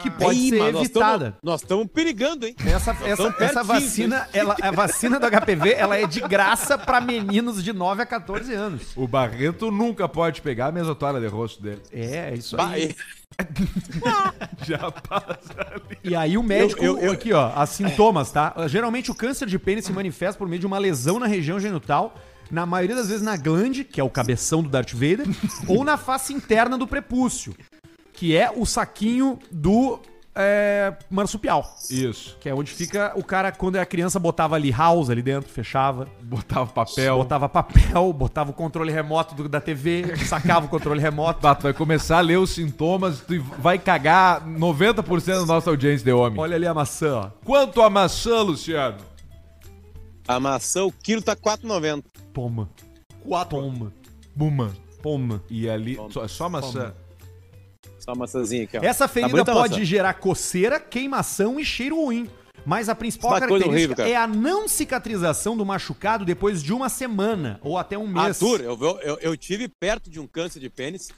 S2: que pode
S4: Ih,
S2: ser evitada.
S4: Nós estamos perigando, hein?
S2: Essa, essa, essa vacina, ela, a vacina do HPV, ela é de graça pra meninos de 9 a 14 anos.
S1: O Barreto nunca pode pegar a mesma toalha de rosto dele.
S2: É, é isso
S4: Bah,
S2: aí.
S1: Já passa ali.
S2: E aí o médico,
S4: Eu- eu-
S2: aqui ó, as sintomas, tá? Geralmente o câncer de pênis se manifesta por meio de uma lesão na região genital, na maioria das vezes na glande, que é o cabeção do Darth Vader, ou na face interna do prepúcio, que é o saquinho do é, marsupial.
S1: Isso.
S2: Que é onde fica o cara, quando era criança, botava ali house ali dentro, fechava.
S1: Botava papel.
S2: Botava papel, botava o controle remoto do- da TV, sacava o controle remoto.
S1: Bah, tu vai começar a ler os sintomas, tu vai cagar 90% da nossa audiência de homem.
S2: Olha ali a maçã, ó.
S1: Quanto a maçã, Luciano?
S4: A maçã, o quilo tá 4,90.
S2: Toma. Toma.
S1: Buma.
S2: Toma.
S1: E ali, só, só maçã.
S4: Só a maçãzinha aqui, ó.
S2: Essa
S4: Tá
S2: ferida
S4: a
S2: pode gerar coceira, queimação e cheiro ruim. Mas a principal
S4: Uma
S2: característica
S4: horrível,
S2: é a não cicatrização do machucado depois de uma semana ou até um mês.
S4: Arthur, eu, eu, eu tive perto de um câncer de pênis,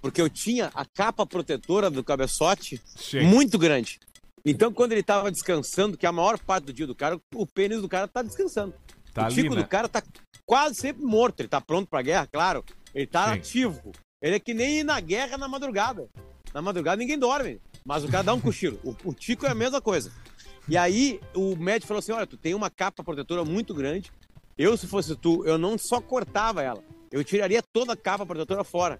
S4: porque eu tinha a capa protetora do cabeçote
S1: Sim.
S4: muito grande. Então, quando ele tava descansando, que é a maior parte do dia do cara, o pênis do cara tá descansando.
S1: Tá
S4: o tico
S1: né?
S4: do cara tá quase sempre morto. Ele tá pronto pra guerra, claro. Ele tá
S1: Sim.
S4: ativo. Ele é que nem ir na guerra na madrugada. Na madrugada ninguém dorme. Mas o cara dá um cochilo. O, o tico é a mesma coisa. E aí o médico falou assim: olha, tu tem uma capa protetora muito grande. Eu, se fosse tu, eu não só cortava ela, eu tiraria toda a capa protetora fora.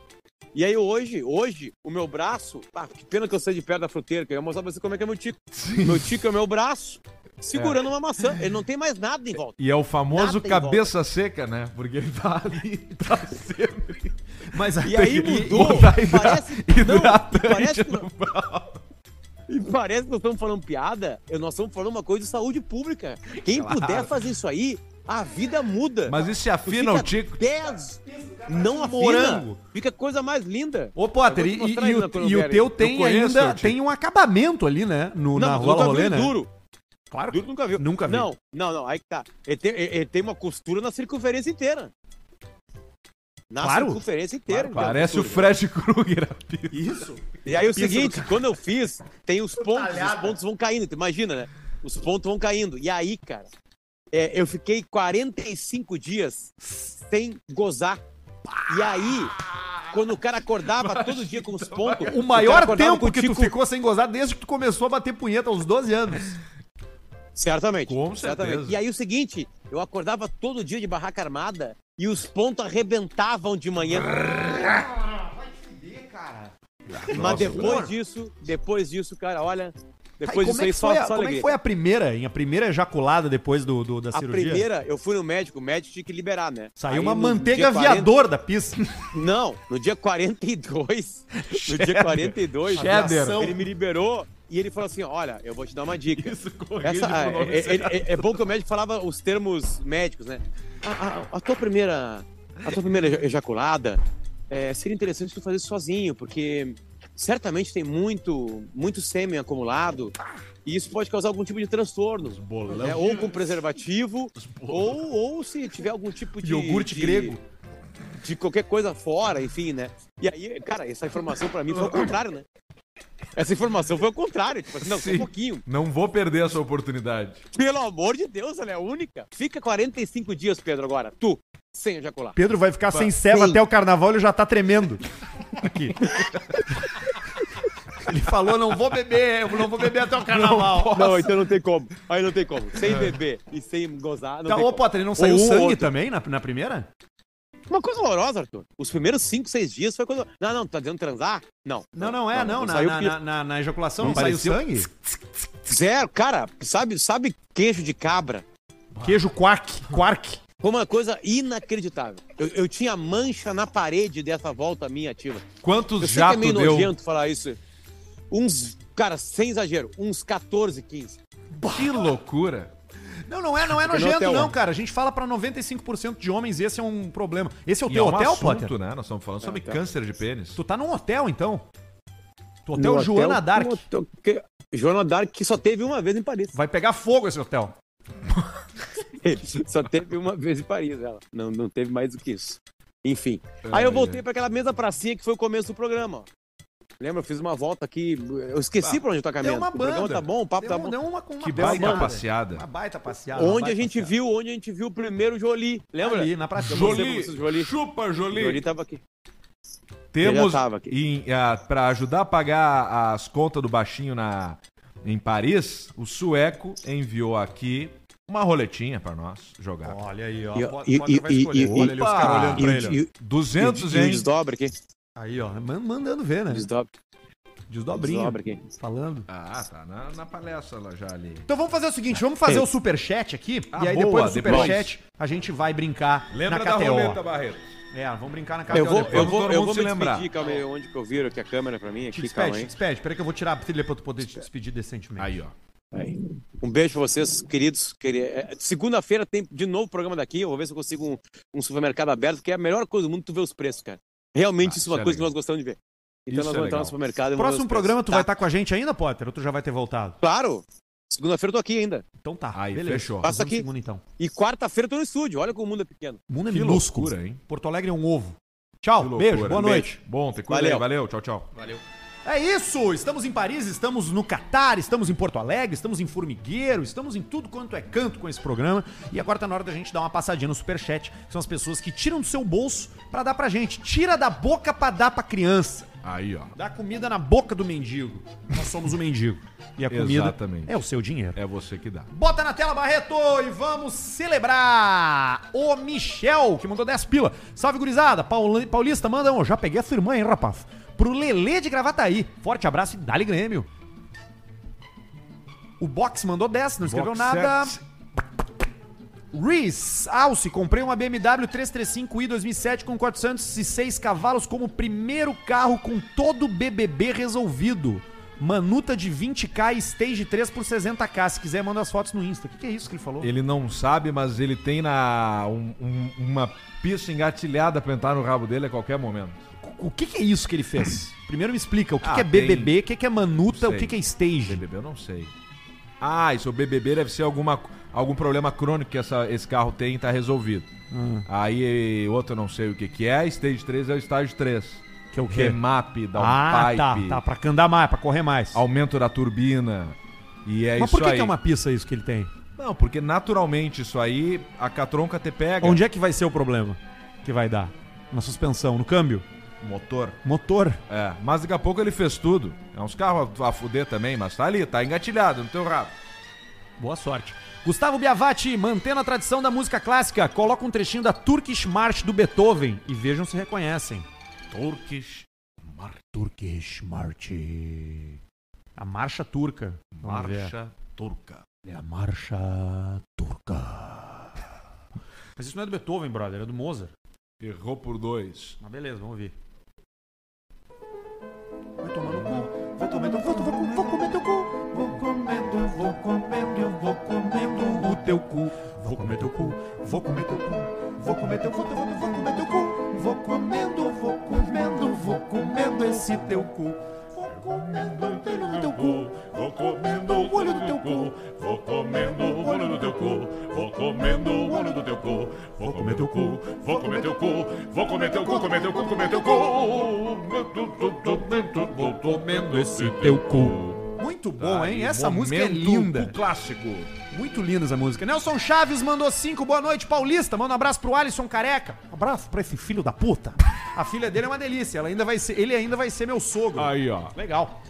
S4: E aí hoje, hoje, o meu braço, ah, que pena que eu saí de perto da fruteira, que eu ia mostrar pra você como é que é meu tico. Meu tico é o meu braço segurando uma maçã. Ele não tem mais nada em volta.
S1: E é o famoso cabeça seca, né? Porque ele tá ali, tá sempre.
S2: Mas
S4: E aí
S1: que
S4: mudou. e parece, não,
S1: hidratante
S4: e parece que,
S1: no pau.
S4: e parece que nós estamos falando piada, nós estamos falando uma coisa de saúde pública. Quem puder fazer isso aí, a vida muda.
S1: Mas e se afina o tico?
S4: 10, não afina.
S2: Morango.
S4: Fica a coisa mais linda.
S2: Ô, Potter, e, e o, e o teu tem
S1: conheço,
S2: ainda tem um acabamento ali, né? No, na
S4: mas
S2: rola rolê, né?
S4: duro.
S2: Claro.
S4: Duro nunca viu.
S2: Nunca vi.
S4: Não, não, não. Aí que tá. Ele tem, ele- tem uma costura na circunferência inteira. Na
S2: Claro.
S4: circunferência inteira. uma
S1: Parece o. Fred Krueger.
S2: Isso.
S4: E aí o
S2: Pisa
S4: seguinte, quando eu fiz, tem os pontos, os
S2: Talhada.
S4: pontos vão caindo, tu imagina, né? Os pontos vão caindo. E aí, cara, é, eu fiquei 45 dias sem gozar. E aí, quando o cara acordava todo dia com os pontos...
S2: O maior
S4: acordava
S2: tempo
S4: o
S2: que tu ficou sem gozar desde que tu começou a bater punheta aos 12 anos.
S4: Certamente.
S1: Com
S4: certamente.
S1: certeza.
S4: E aí o seguinte, eu acordava todo dia de barraca armada e os pontos arrebentavam de manhã. Mas depois disso, depois disso, cara, olha... Depois
S2: Aí,
S4: disso
S2: como é
S4: aí,
S2: que
S4: só,
S2: foi, a,
S4: só
S2: como é que foi a primeira, hein? A primeira ejaculada depois do, do- da
S4: A
S2: cirurgia?
S4: primeira, eu fui no médico, o médico tinha que liberar, né?
S2: Saiu
S4: Aí
S2: uma
S4: no
S2: manteiga
S4: dia 40
S2: aviador da pista.
S4: Não, no dia 42, no dia 42,
S1: Cheddar.
S4: ele me liberou e ele falou assim, olha, eu vou te dar uma dica.
S1: Isso
S4: Essa, ah, é, é- é- é bom que o médico falava os termos médicos, né? A, a- a tua primeira, a tua primeira eja- ejaculada é, seria interessante tu fazer sozinho, porque certamente tem muito, muito sêmen acumulado e isso pode causar algum tipo de transtorno. né? Ou com preservativo, ou, ou se tiver algum tipo de.
S2: Iogurte
S4: de-
S2: grego.
S4: De qualquer coisa fora, enfim, né? E aí, cara, essa informação pra mim foi o contrário, né? Essa informação foi o contrário. Tipo assim, não, só um
S1: Sim.
S4: pouquinho.
S1: Não vou perder essa oportunidade.
S4: Pelo amor de Deus, ela é única. Fica 45 dias, Pedro, agora. Tu, sem ejacular.
S2: Pedro vai ficar sem ceva
S4: Sim.
S2: até o carnaval, ele já tá tremendo. Aqui. Ele falou, não vou beber, eu não vou beber até o carnaval.
S4: Não, então não tem como. Aí não tem como. Sem beber e sem gozar, não
S2: Tá,
S4: tem
S2: ô,
S4: como.
S2: Potter, ele não saiu
S4: Ou
S2: sangue
S4: outro.
S2: também na, na primeira?
S4: Uma coisa horrorosa, Arthur. Os primeiros 5, 6 dias foi coisa... Não, não, tá dizendo transar? Não.
S2: Não, não é, não. na,
S4: saiu
S2: na, na, na- na ejaculação
S1: Não
S2: não, saiu sangue?
S4: Zero. Cara, sabe, sabe queijo de cabra?
S2: Queijo quark, quark.
S4: Foi uma coisa inacreditável. Eu, eu tinha mancha na parede dessa volta minha ativa.
S1: Quantos
S4: Eu sei que é meio
S1: deu?
S4: nojento falar isso. Uns, cara, sem exagero, uns 14, 15.
S1: Que loucura.
S2: Não, não é, não é nojento, não,
S4: né?
S2: cara. A gente fala pra 95% de homens e esse é um problema. Esse é o
S1: E
S2: teu
S1: é um
S2: hotel,
S1: assunto,
S2: Potter?
S1: né? Nós estamos falando sobre
S4: hotel.
S1: câncer de pênis.
S2: Tu tá num hotel, então? Tu hotel
S4: No
S2: Joana
S4: hotel-
S2: Dark.
S4: hotel que- Joana Dark que só teve uma vez em Paris.
S2: Vai pegar fogo esse hotel.
S4: só teve uma vez em Paris, ela. Não, não teve mais do que isso. Enfim. Aí eu voltei pra aquela mesma pracinha que foi o começo do programa, ó. Lembra? Eu fiz uma volta aqui. Eu esqueci pra onde eu tô caminhando.
S2: Deu uma
S4: O programa
S2: banda.
S4: tá bom, o papo
S2: Deu
S4: tá bom.
S2: deu uma, uma
S1: Que baita
S2: banda.
S1: passeada.
S2: Uma baita passeada.
S4: Onde
S2: uma
S4: a
S2: baita
S4: gente
S2: passeada.
S4: viu, onde a gente viu o primeiro Jolie. Lembra?
S2: Ali, na praça.
S1: Jolie,
S4: vocês, Jolie.
S1: chupa, Jolie.
S4: Jolie tava aqui.
S1: Temos,
S4: já tava aqui.
S1: em, ah, pra ajudar a pagar as contas do baixinho na, em Paris, o sueco enviou aqui uma roletinha pra nós jogar.
S2: Olha aí, ó.
S4: E- e- e- e-
S2: Olha ali os caras olhando
S4: E,
S2: pra
S4: o-
S2: ele. ó.
S4: e, o-
S1: 200,
S4: e o
S1: hein?
S4: desdobra aqui.
S2: Aí, ó. man- Mandando ver, né?
S4: Desdobra,
S2: Desdobrinho.
S4: desdobra aqui.
S2: Falando.
S1: Ah, tá na, na palestra lá já ali.
S2: Então vamos fazer o seguinte, vamos fazer o superchat aqui,
S1: Ah,
S2: e aí
S1: boa,
S2: depois do
S1: depois.
S2: superchat a gente vai brincar
S1: Lembra
S2: na
S1: da
S2: KTO.
S1: roleta, Barreto?
S2: É, vamos brincar na KTO
S4: Eu vou,
S2: depois.
S4: eu vou, eu vou
S1: se
S4: me
S1: lembrar.
S4: despedir, calma aí, onde que eu viro aqui a câmera pra mim,
S2: Te
S4: aqui, calma
S2: despede,
S4: aí.
S2: te despede. Espera que eu vou tirar a trilha pra tu poder te despedir decentemente.
S1: Aí, ó.
S4: Aí. Um beijo pra vocês, queridos. queri- é, Segunda-feira tem de novo programa daqui. Eu vou ver se eu consigo um, um supermercado aberto, que é a melhor coisa do mundo tu ver os preços, cara. Realmente
S1: Ah,
S4: isso é uma
S1: é
S4: coisa que
S1: legal.
S4: nós gostamos de ver. Então
S1: Isso
S4: nós
S1: é
S4: vamos entrar
S1: legal.
S4: no supermercado e
S2: Próximo programa tu
S4: Tá.
S2: vai estar com a gente ainda, Potter? Ou tu já vai ter voltado?
S4: Claro! Segunda-feira eu tô aqui ainda.
S2: Então tá,
S1: Aí,
S2: beleza.
S1: fechou.
S4: Passa aqui.
S2: Segunda, então.
S4: E quarta-feira eu tô no estúdio. Olha como o mundo é pequeno.
S2: O mundo é
S1: Que
S2: minúsculo.
S1: loucura, hein?
S2: Porto Alegre é um ovo. Tchau,
S1: Que
S2: beijo, boa noite.
S1: Beijo. Bom, te cuida
S4: Valeu.
S1: Valeu, tchau, tchau.
S3: Valeu.
S2: É isso, estamos em Paris, estamos no Catar, estamos em Porto Alegre, estamos em Formigueiro, estamos em tudo quanto é canto com esse programa. E agora tá na hora da gente dar uma passadinha no Superchat, que são as pessoas que tiram do seu bolso pra dar pra gente. Tira da boca pra dar pra criança.
S1: Aí, ó.
S2: Dá comida na boca do mendigo. Nós somos o mendigo. E a comida
S1: Exatamente.
S2: é o seu dinheiro.
S1: É você que dá.
S2: Bota na tela, Barreto, e vamos celebrar o Michel, que mandou 10 pila. Salve, gurizada. Pauli- Paulista, manda um. Já peguei a sua irmã, hein, rapaz? Pro Lelê de Gravataí. Forte abraço e dá-lhe Grêmio. O Box mandou 10, não escreveu
S1: Box
S2: nada.
S1: set.
S2: Reese, Alce, comprei uma BMW 335i 2007 com 406 cavalos como primeiro carro com todo o BBB resolvido. Manuta de 20k e Stage 3 por 60k. Se quiser, manda as fotos no Insta. O que, que é isso que ele falou?
S1: Ele não sabe, mas ele tem na um- um- uma pista engatilhada pra entrar no rabo dele a qualquer momento.
S2: O que, que é isso que ele fez? Primeiro me explica. O que,
S1: Ah,
S2: que é
S1: tem-
S2: BBB, o que, que é Manuta, o que,
S1: sei.
S2: que é Stage?
S1: BBB eu não sei. Ah, isso o BBB deve ser alguma, algum problema crônico que essa- esse carro tem e tá resolvido. Aí outro eu não sei o que que é. Stage 3 é o estágio 3.
S2: Que é o quê?
S1: Remap,
S2: Ah, tá,
S1: downpipe,
S2: tá. Pra andar mais, pra correr mais.
S1: aumento da turbina. E é
S2: Mas
S1: isso
S2: por que,
S1: aí.
S2: que é uma pista isso que ele tem?
S1: Não, porque naturalmente isso aí, a catronca te pega.
S2: Onde é que vai ser o problema que vai dar? Na suspensão, no câmbio?
S1: Motor.
S2: Motor.
S1: É, mas daqui a pouco ele fez tudo. É uns carros a, a fuder também, mas tá ali, tá engatilhado no teu rabo.
S2: Boa sorte. Gustavo Biavati, mantendo a tradição da música clássica, coloca um trechinho da Turkish March do Beethoven e vejam se reconhecem.
S1: Turkish
S2: Turkish March. A marcha turca.
S1: Marcha Turca.
S2: É a marcha turca. Mas isso não é do Beethoven, brother, é do Mozart.
S1: Errou por dois.
S2: Mas beleza, vamos ouvir. Vai tomar no cu, vou comendo, vou, vou, vou, vou comer teu cu. Vou comendo, vou comendo, eu vou comendo o teu cu. Vou comer teu cu, vou comer teu cu. Vou comer teu cu, vou, vou, vou comer teu cu. Vou comendo, vou comendo, vou comendo esse teu cu. Vou comendo o pelo do teu cu. Vou comendo o olho do teu cu.
S8: Vou comendo o olho do teu cu, vou comendo o olho do teu cu, vou comer teu cu, vou comer teu cu, vou comer teu cu, comer teu cu, comer teu cu, vou comendo esse teu cu.
S2: Muito bom, hein? Essa música é linda.
S1: clássico.
S2: Muito linda essa música. Nelson Chaves mandou cinco. Boa noite, Paulista. Manda um abraço pro Alisson Careca. Um abraço pra esse filho da puta. A filha dele é uma delícia. Ela ainda vai ser, ele ainda vai ser meu sogro.
S1: Aí, ó.
S2: Legal.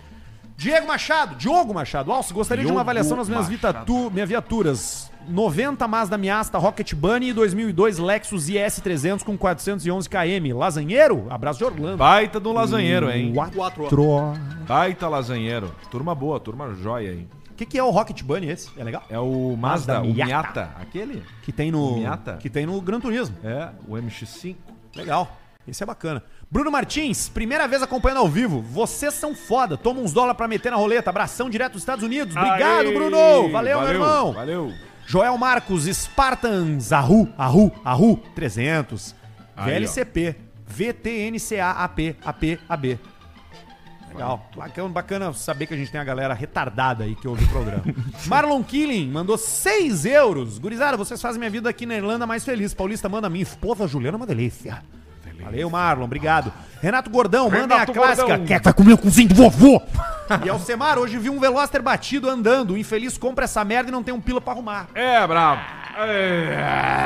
S2: Diego Machado, Diogo Machado. Alce, gostaria de uma
S1: Diogo
S2: avaliação nas minhas vitatu, minhas viaturas. 90 Mazda Miata Rocket Bunny e 2002 Lexus IS 300 com 411 km. Lasanheiro? Abraço de Orlando.
S1: Baita do lasanheiro, hein?
S2: Quatro.
S1: Baita lasanheiro. Turma boa, turma joia, hein?
S2: O que, que é o Rocket Bunny esse? É legal?
S1: É o Mazda,
S2: Mazda
S1: o
S2: Miata.
S1: Miata. Aquele?
S2: Que tem no
S1: Miata?
S2: que tem no Gran Turismo.
S1: É, o MX-5.
S2: Legal. Esse é bacana. Bruno Martins, primeira vez acompanhando ao vivo. Vocês são foda. Toma uns dólares pra meter na roleta. Abração direto dos Estados Unidos. Obrigado,
S1: Aí,
S2: Bruno. Valeu, meu irmão.
S1: Valeu.
S2: Joel Marcos, Spartans, Arru, Arru, Arru, 300.
S1: Aí,
S2: VLCP, VTNCAAP, AP, AB. Legal. Bacana, bacana saber que a gente tem a galera retardada aí que ouve o programa. Marlon Killing mandou 6 euros. Gurizada, vocês fazem minha vida aqui na Irlanda mais feliz. Paulista manda minha esposa Juliana é uma delícia. Valeu, Marlon, obrigado. Renato Gordão, mandem a
S1: Renato
S2: clássica.
S1: Gordão.
S2: Quer que vai comer o cozinho do vovô? e Alcemar, hoje vi um Veloster batido andando. O infeliz compra essa merda e não tem um pila pra arrumar.
S1: É, brabo.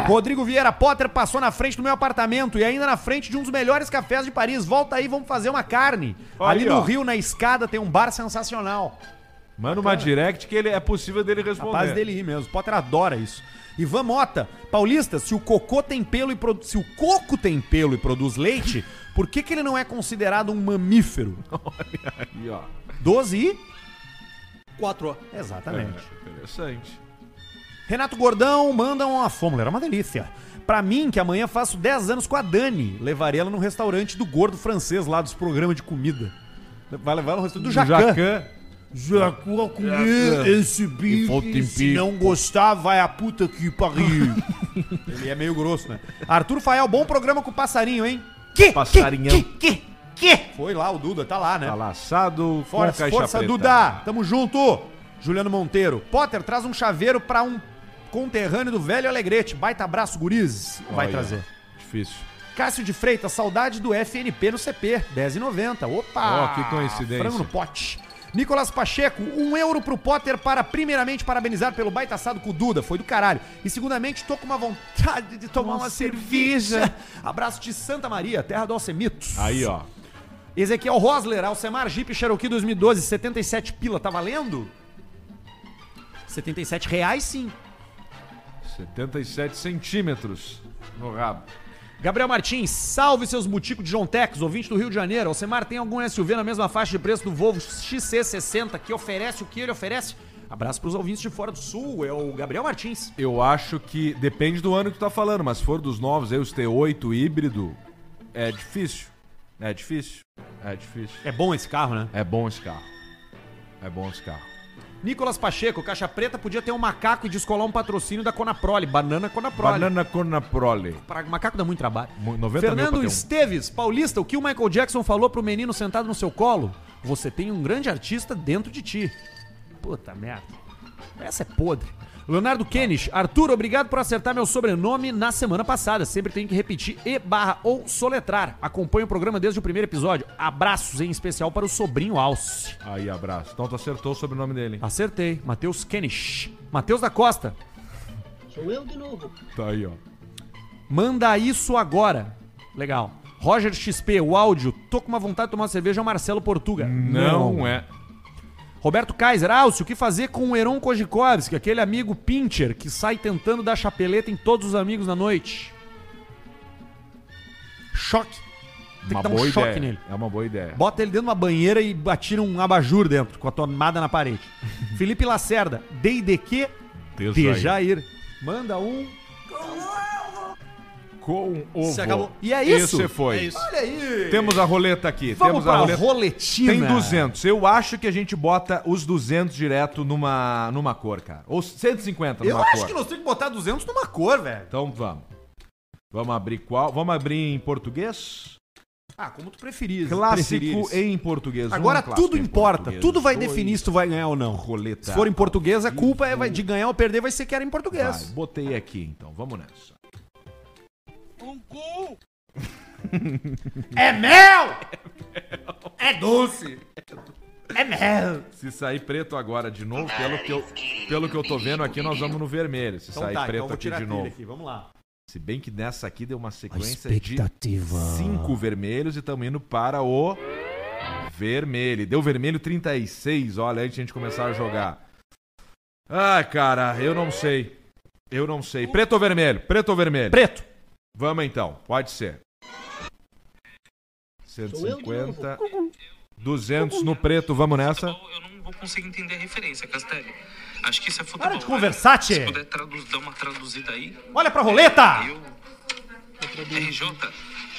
S2: Rodrigo Vieira Potter passou na frente do meu apartamento e ainda na frente de um dos melhores cafés de Paris. Volta aí, vamos fazer uma carne.
S1: Aí,
S2: Ali no
S1: ó.
S2: Rio, na escada, tem um bar sensacional.
S1: Manda uma direct que ele é possível dele responder.
S2: Capaz dele ir mesmo. Potter adora isso. Ivan Mota, Paulista, se o cocô tem pelo e produ... se o coco tem pelo e produz leite, por que, que ele não é considerado um mamífero?
S1: Aí, ó.
S2: 12 e.
S3: 4
S2: Exatamente.
S1: É, interessante.
S2: Renato Gordão manda uma fórmula, era uma delícia. Pra mim, que amanhã faço 10 anos com a Dani, levarei ela no restaurante do gordo francês lá dos programas de comida. Vai levar ela no restaurante do Jacan. Jacan a comer esse bife, se não gostar, vai a puta que pariu. Ele é meio grosso, né? Arthur Fael, bom programa com o passarinho, hein? Que?
S1: Passarinhão.
S2: Que? Que? que? Foi lá, o Duda, tá lá, né?
S1: Tá laçado com
S2: Força,
S1: caixa
S2: força
S1: preta.
S2: Duda, tamo junto. Juliano Monteiro. Potter, traz um chaveiro pra um conterrâneo do velho Alegrete. Baita abraço, gurizes. Vai
S1: Olha,
S2: trazer.
S1: Difícil.
S2: Cássio de Freitas, saudade do FNP no CP, 10,90. Opa!
S1: Ó, que coincidência.
S2: Frango no pote. Nicolas Pacheco, um euro pro Potter para, primeiramente, parabenizar pelo baita assado com o Duda. Foi do caralho. E, segundamente, tô com uma vontade de tomar uma, cerveja. Abraço de Santa Maria, terra do Alcemitos.
S1: Aí, ó.
S2: Ezequiel Rosler, Alcemar Jeep Cherokee 2012, 77 pila. Tá valendo? 77 reais, sim.
S1: 77 centímetros no rabo.
S2: Gabriel Martins, salve seus buticos de João Tex, ouvinte do Rio de Janeiro. Alcemar, tem algum SUV na mesma faixa de preço do Volvo XC60 que oferece o que ele oferece? Abraço pros ouvintes de fora do sul, é o Gabriel Martins.
S1: Eu acho que depende do ano que tu tá falando, mas se for dos novos, aí os T8 híbrido, é difícil. É difícil. É difícil.
S2: É bom esse carro, né?
S1: É bom esse carro. É bom esse carro.
S2: Nicolas Pacheco, Caixa Preta podia ter um macaco e descolar um patrocínio da Conaprole, Banana Conaprole.
S1: Banana Conaprole.
S2: Pra- Macaco dá muito trabalho.
S1: Mu- 90 mil pra
S2: Fernando
S1: ter um.
S2: Esteves, paulista, o que o Michael Jackson falou pro menino sentado no seu colo? Você tem um grande artista dentro de ti. Puta merda. Essa é podre. Leonardo Kenish, Arthur, obrigado por acertar meu sobrenome na semana passada. Sempre tenho que repetir e barra ou soletrar. Acompanho o programa desde o primeiro episódio. Abraços em especial para o sobrinho Alce.
S1: Aí, abraço. Então tu acertou o sobrenome dele, hein?
S2: Acertei. Matheus Kenish. Matheus da Costa,
S1: Tá aí, ó.
S2: Manda isso agora. Legal. Roger XP, o áudio. Tô com uma vontade de tomar uma cerveja, é o Marcelo Portuga.
S1: Não, é.
S2: Roberto Kaiser, Alcio, o que fazer com o Heron Kojikovski, aquele amigo pincher que sai tentando dar chapeleta em todos os amigos na noite? Choque. Tem
S1: Uma
S2: que dar um choque
S1: ideia.
S2: nele.
S1: É uma boa ideia.
S2: Bota ele dentro de uma banheira e atira um abajur dentro, com a tomada na parede. Felipe Lacerda, DDQ, Dejair. Manda um.
S1: Com ovo.
S3: Se acabou.
S2: E é isso.
S1: Esse foi.
S3: É isso.
S2: Olha aí.
S1: Temos a roleta aqui.
S2: Vamos
S1: Temos
S2: pra
S1: a roleta.
S2: roletina.
S1: Tem 200. Eu acho que a gente bota os 200 direto numa, numa cor, cara. Ou 150 numa
S2: Eu
S1: cor.
S2: acho que nós temos que botar 200 numa cor, velho.
S1: Então vamos. Vamos abrir qual? Vamos abrir em português?
S2: Ah, como tu preferires.
S1: Clássico
S2: preferires.
S1: em português. Um
S2: Agora
S1: clássico
S2: tudo importa. Tudo vai
S1: Dois.
S2: definir se tu vai ganhar ou não.
S1: Roleta.
S2: Se for em português, a culpa é vai- de ganhar ou perder vai ser que era em
S1: Vai,
S2: português.
S1: botei aqui então. Vamos nessa.
S2: É mel! É doce! É mel!
S1: Se sair preto agora de novo, pelo que eu, pelo que eu tô vendo aqui, nós vamos no vermelho. Se sair preto
S2: então eu vou
S1: aqui de novo.
S2: aqui, vamos lá.
S1: Se bem que nessa aqui deu uma sequência
S2: expectativa.
S1: de cinco vermelhos e estamos indo para o vermelho. Deu vermelho 36, olha, antes de a gente começar a jogar. Ai, cara, eu não sei. Eu não sei. Preto ou vermelho? Preto ou vermelho?
S2: Preto.
S1: Vamos então, pode ser. 150. 200 no preto, vamos nessa.
S9: Eu não vou conseguir entender a referência, Castelli. Acho que isso é futebol.
S2: Para de conversar,
S9: Se
S2: tchê.
S9: puder traduz- dar uma traduzida aí.
S2: Olha pra roleta!
S9: Eu. RJ.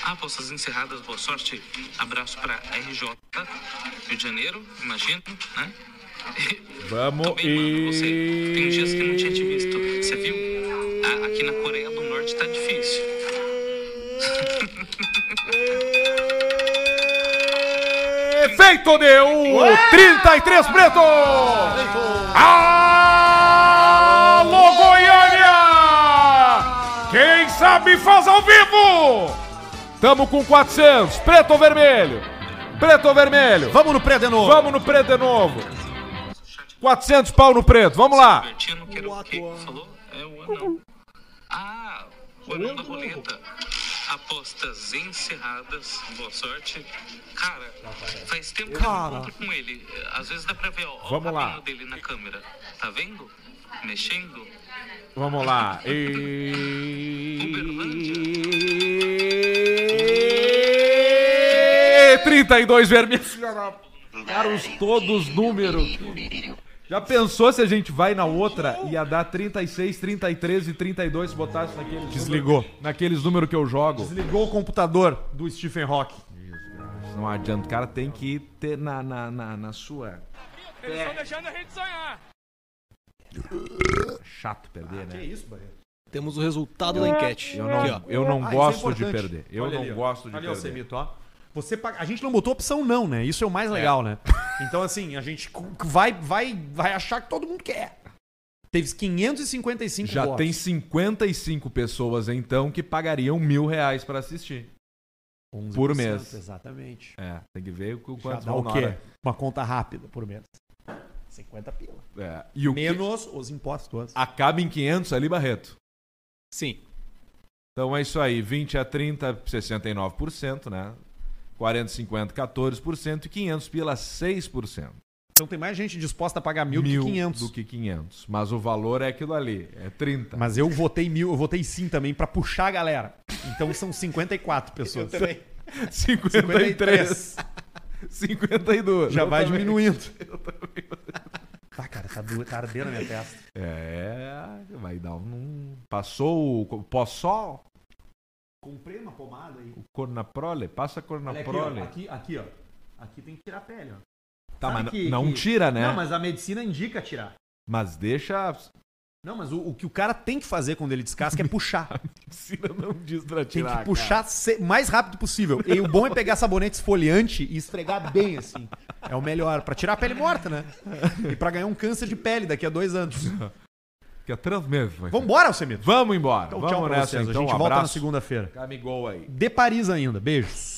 S9: Apostas encerradas, boa sorte. Abraço pra RJ. Rio de Janeiro, imagino, né?
S1: Vamos
S9: Tô bem, mano, você. Tem dias que eu não tinha te
S1: e.
S9: visto. Você viu? A- aqui na Coreia do Norte tá difícil.
S1: Feito deu 33 preto! Alô Goiânia! Quem sabe faz ao vivo! Tamo com 400, preto ou vermelho? Preto ou vermelho?
S2: Vamos no preto de novo.
S1: Vamos no preto de novo. 400 pau no preto, vamos lá.
S9: Divertindo, que era o quê? Falou? É o anão. Ah, o anão da roleta. Apostas encerradas, boa sorte. Cara, faz tempo que eu não encontro com ele. Às vezes dá pra ver, ó,
S1: Vamos
S9: o
S1: lá.
S9: dele na câmera. Tá vendo? Mexendo.
S1: Vamos lá. E... 32 vermelhos. Cara, os todos números. Já pensou se a gente vai na outra ia dar 36, 33 e 32 se botasse naqueles
S2: Desligou.
S1: números- naqueles números que eu jogo?
S2: Desligou o computador do Stephen Hawking.
S1: Não adianta, o cara tem que ter na, na, na, na sua.
S8: Eles estão deixando a gente sonhar.
S1: Chato perder, né?
S2: isso, Barreto?
S3: Temos o resultado da enquete.
S1: Eu não,
S3: Aqui,
S1: eu não
S2: Ah, é
S1: gosto de
S2: importante.
S1: perder. Eu
S2: Olha
S1: não
S2: ali,
S1: gosto de
S2: Ali,
S1: perder.
S2: Semito, ó. Você paga- A gente não botou opção não, né? Isso é o mais legal, né? Então, assim, a gente vai, vai, vai achar que todo mundo quer. Teve 555
S1: Já
S2: votos.
S1: tem 55 pessoas, então, que pagariam mil reais pra assistir.
S2: 11%,
S1: por mês.
S2: Exatamente.
S1: É, tem que ver o
S2: Já
S1: quanto
S2: dá
S1: vão
S2: o quê?
S1: hora.
S2: Uma conta rápida por mês. 50 pila.
S1: É. E o que
S2: Menos os impostos todos.
S1: acaba em 500 ali, Barreto?
S4: Sim.
S1: Então é isso aí, 20 a 30, 69%, né? 40, 50, 14% e 500 pila, 6%.
S2: Então tem mais gente disposta a pagar mil, que 500.
S1: do que 500. Mas o valor é aquilo ali, é 30.
S2: Mas eu votei mil, eu votei sim também pra puxar a galera. Então são 54 pessoas.
S4: Eu também.
S1: 53. 52.
S2: Já
S1: Eu
S2: vai
S1: também.
S2: diminuindo. Ah, cara, tá, doendo, tá ardendo a minha testa.
S1: É, vai dar um... Passou o pó-sol,
S2: Comprei uma pomada aí.
S1: o cornaprole, passa
S2: Olha aqui,
S1: cornaprole.
S2: ó, aqui, aqui, ó. Aqui tem que tirar a pele, ó.
S1: Tá,
S2: Sabe
S1: mas
S2: que-
S1: não
S2: que-
S1: tira, né?
S2: Não,
S1: mas...
S2: mas a medicina indica tirar.
S1: deixa...
S2: Não, mas o, o que o cara tem que fazer quando ele descasca é puxar.
S1: A medicina não diz pra
S2: Tem
S1: tirar,
S2: que puxar se- mais rápido possível. E o bom é pegar sabonete esfoliante e esfregar bem, assim. É o melhor. Pra tirar a pele morta, né? E pra ganhar um câncer de pele daqui a dois anos.
S1: Que é trans mesmo. vai.
S2: Vambora, Alcemito.
S1: Vamos embora.
S2: Então,
S1: Vamos
S2: tchau
S1: nessa,
S2: vocês.
S1: então.
S2: a gente
S1: um
S2: volta na segunda-feira.
S1: Camigol aí.
S2: De Paris ainda. Beijos.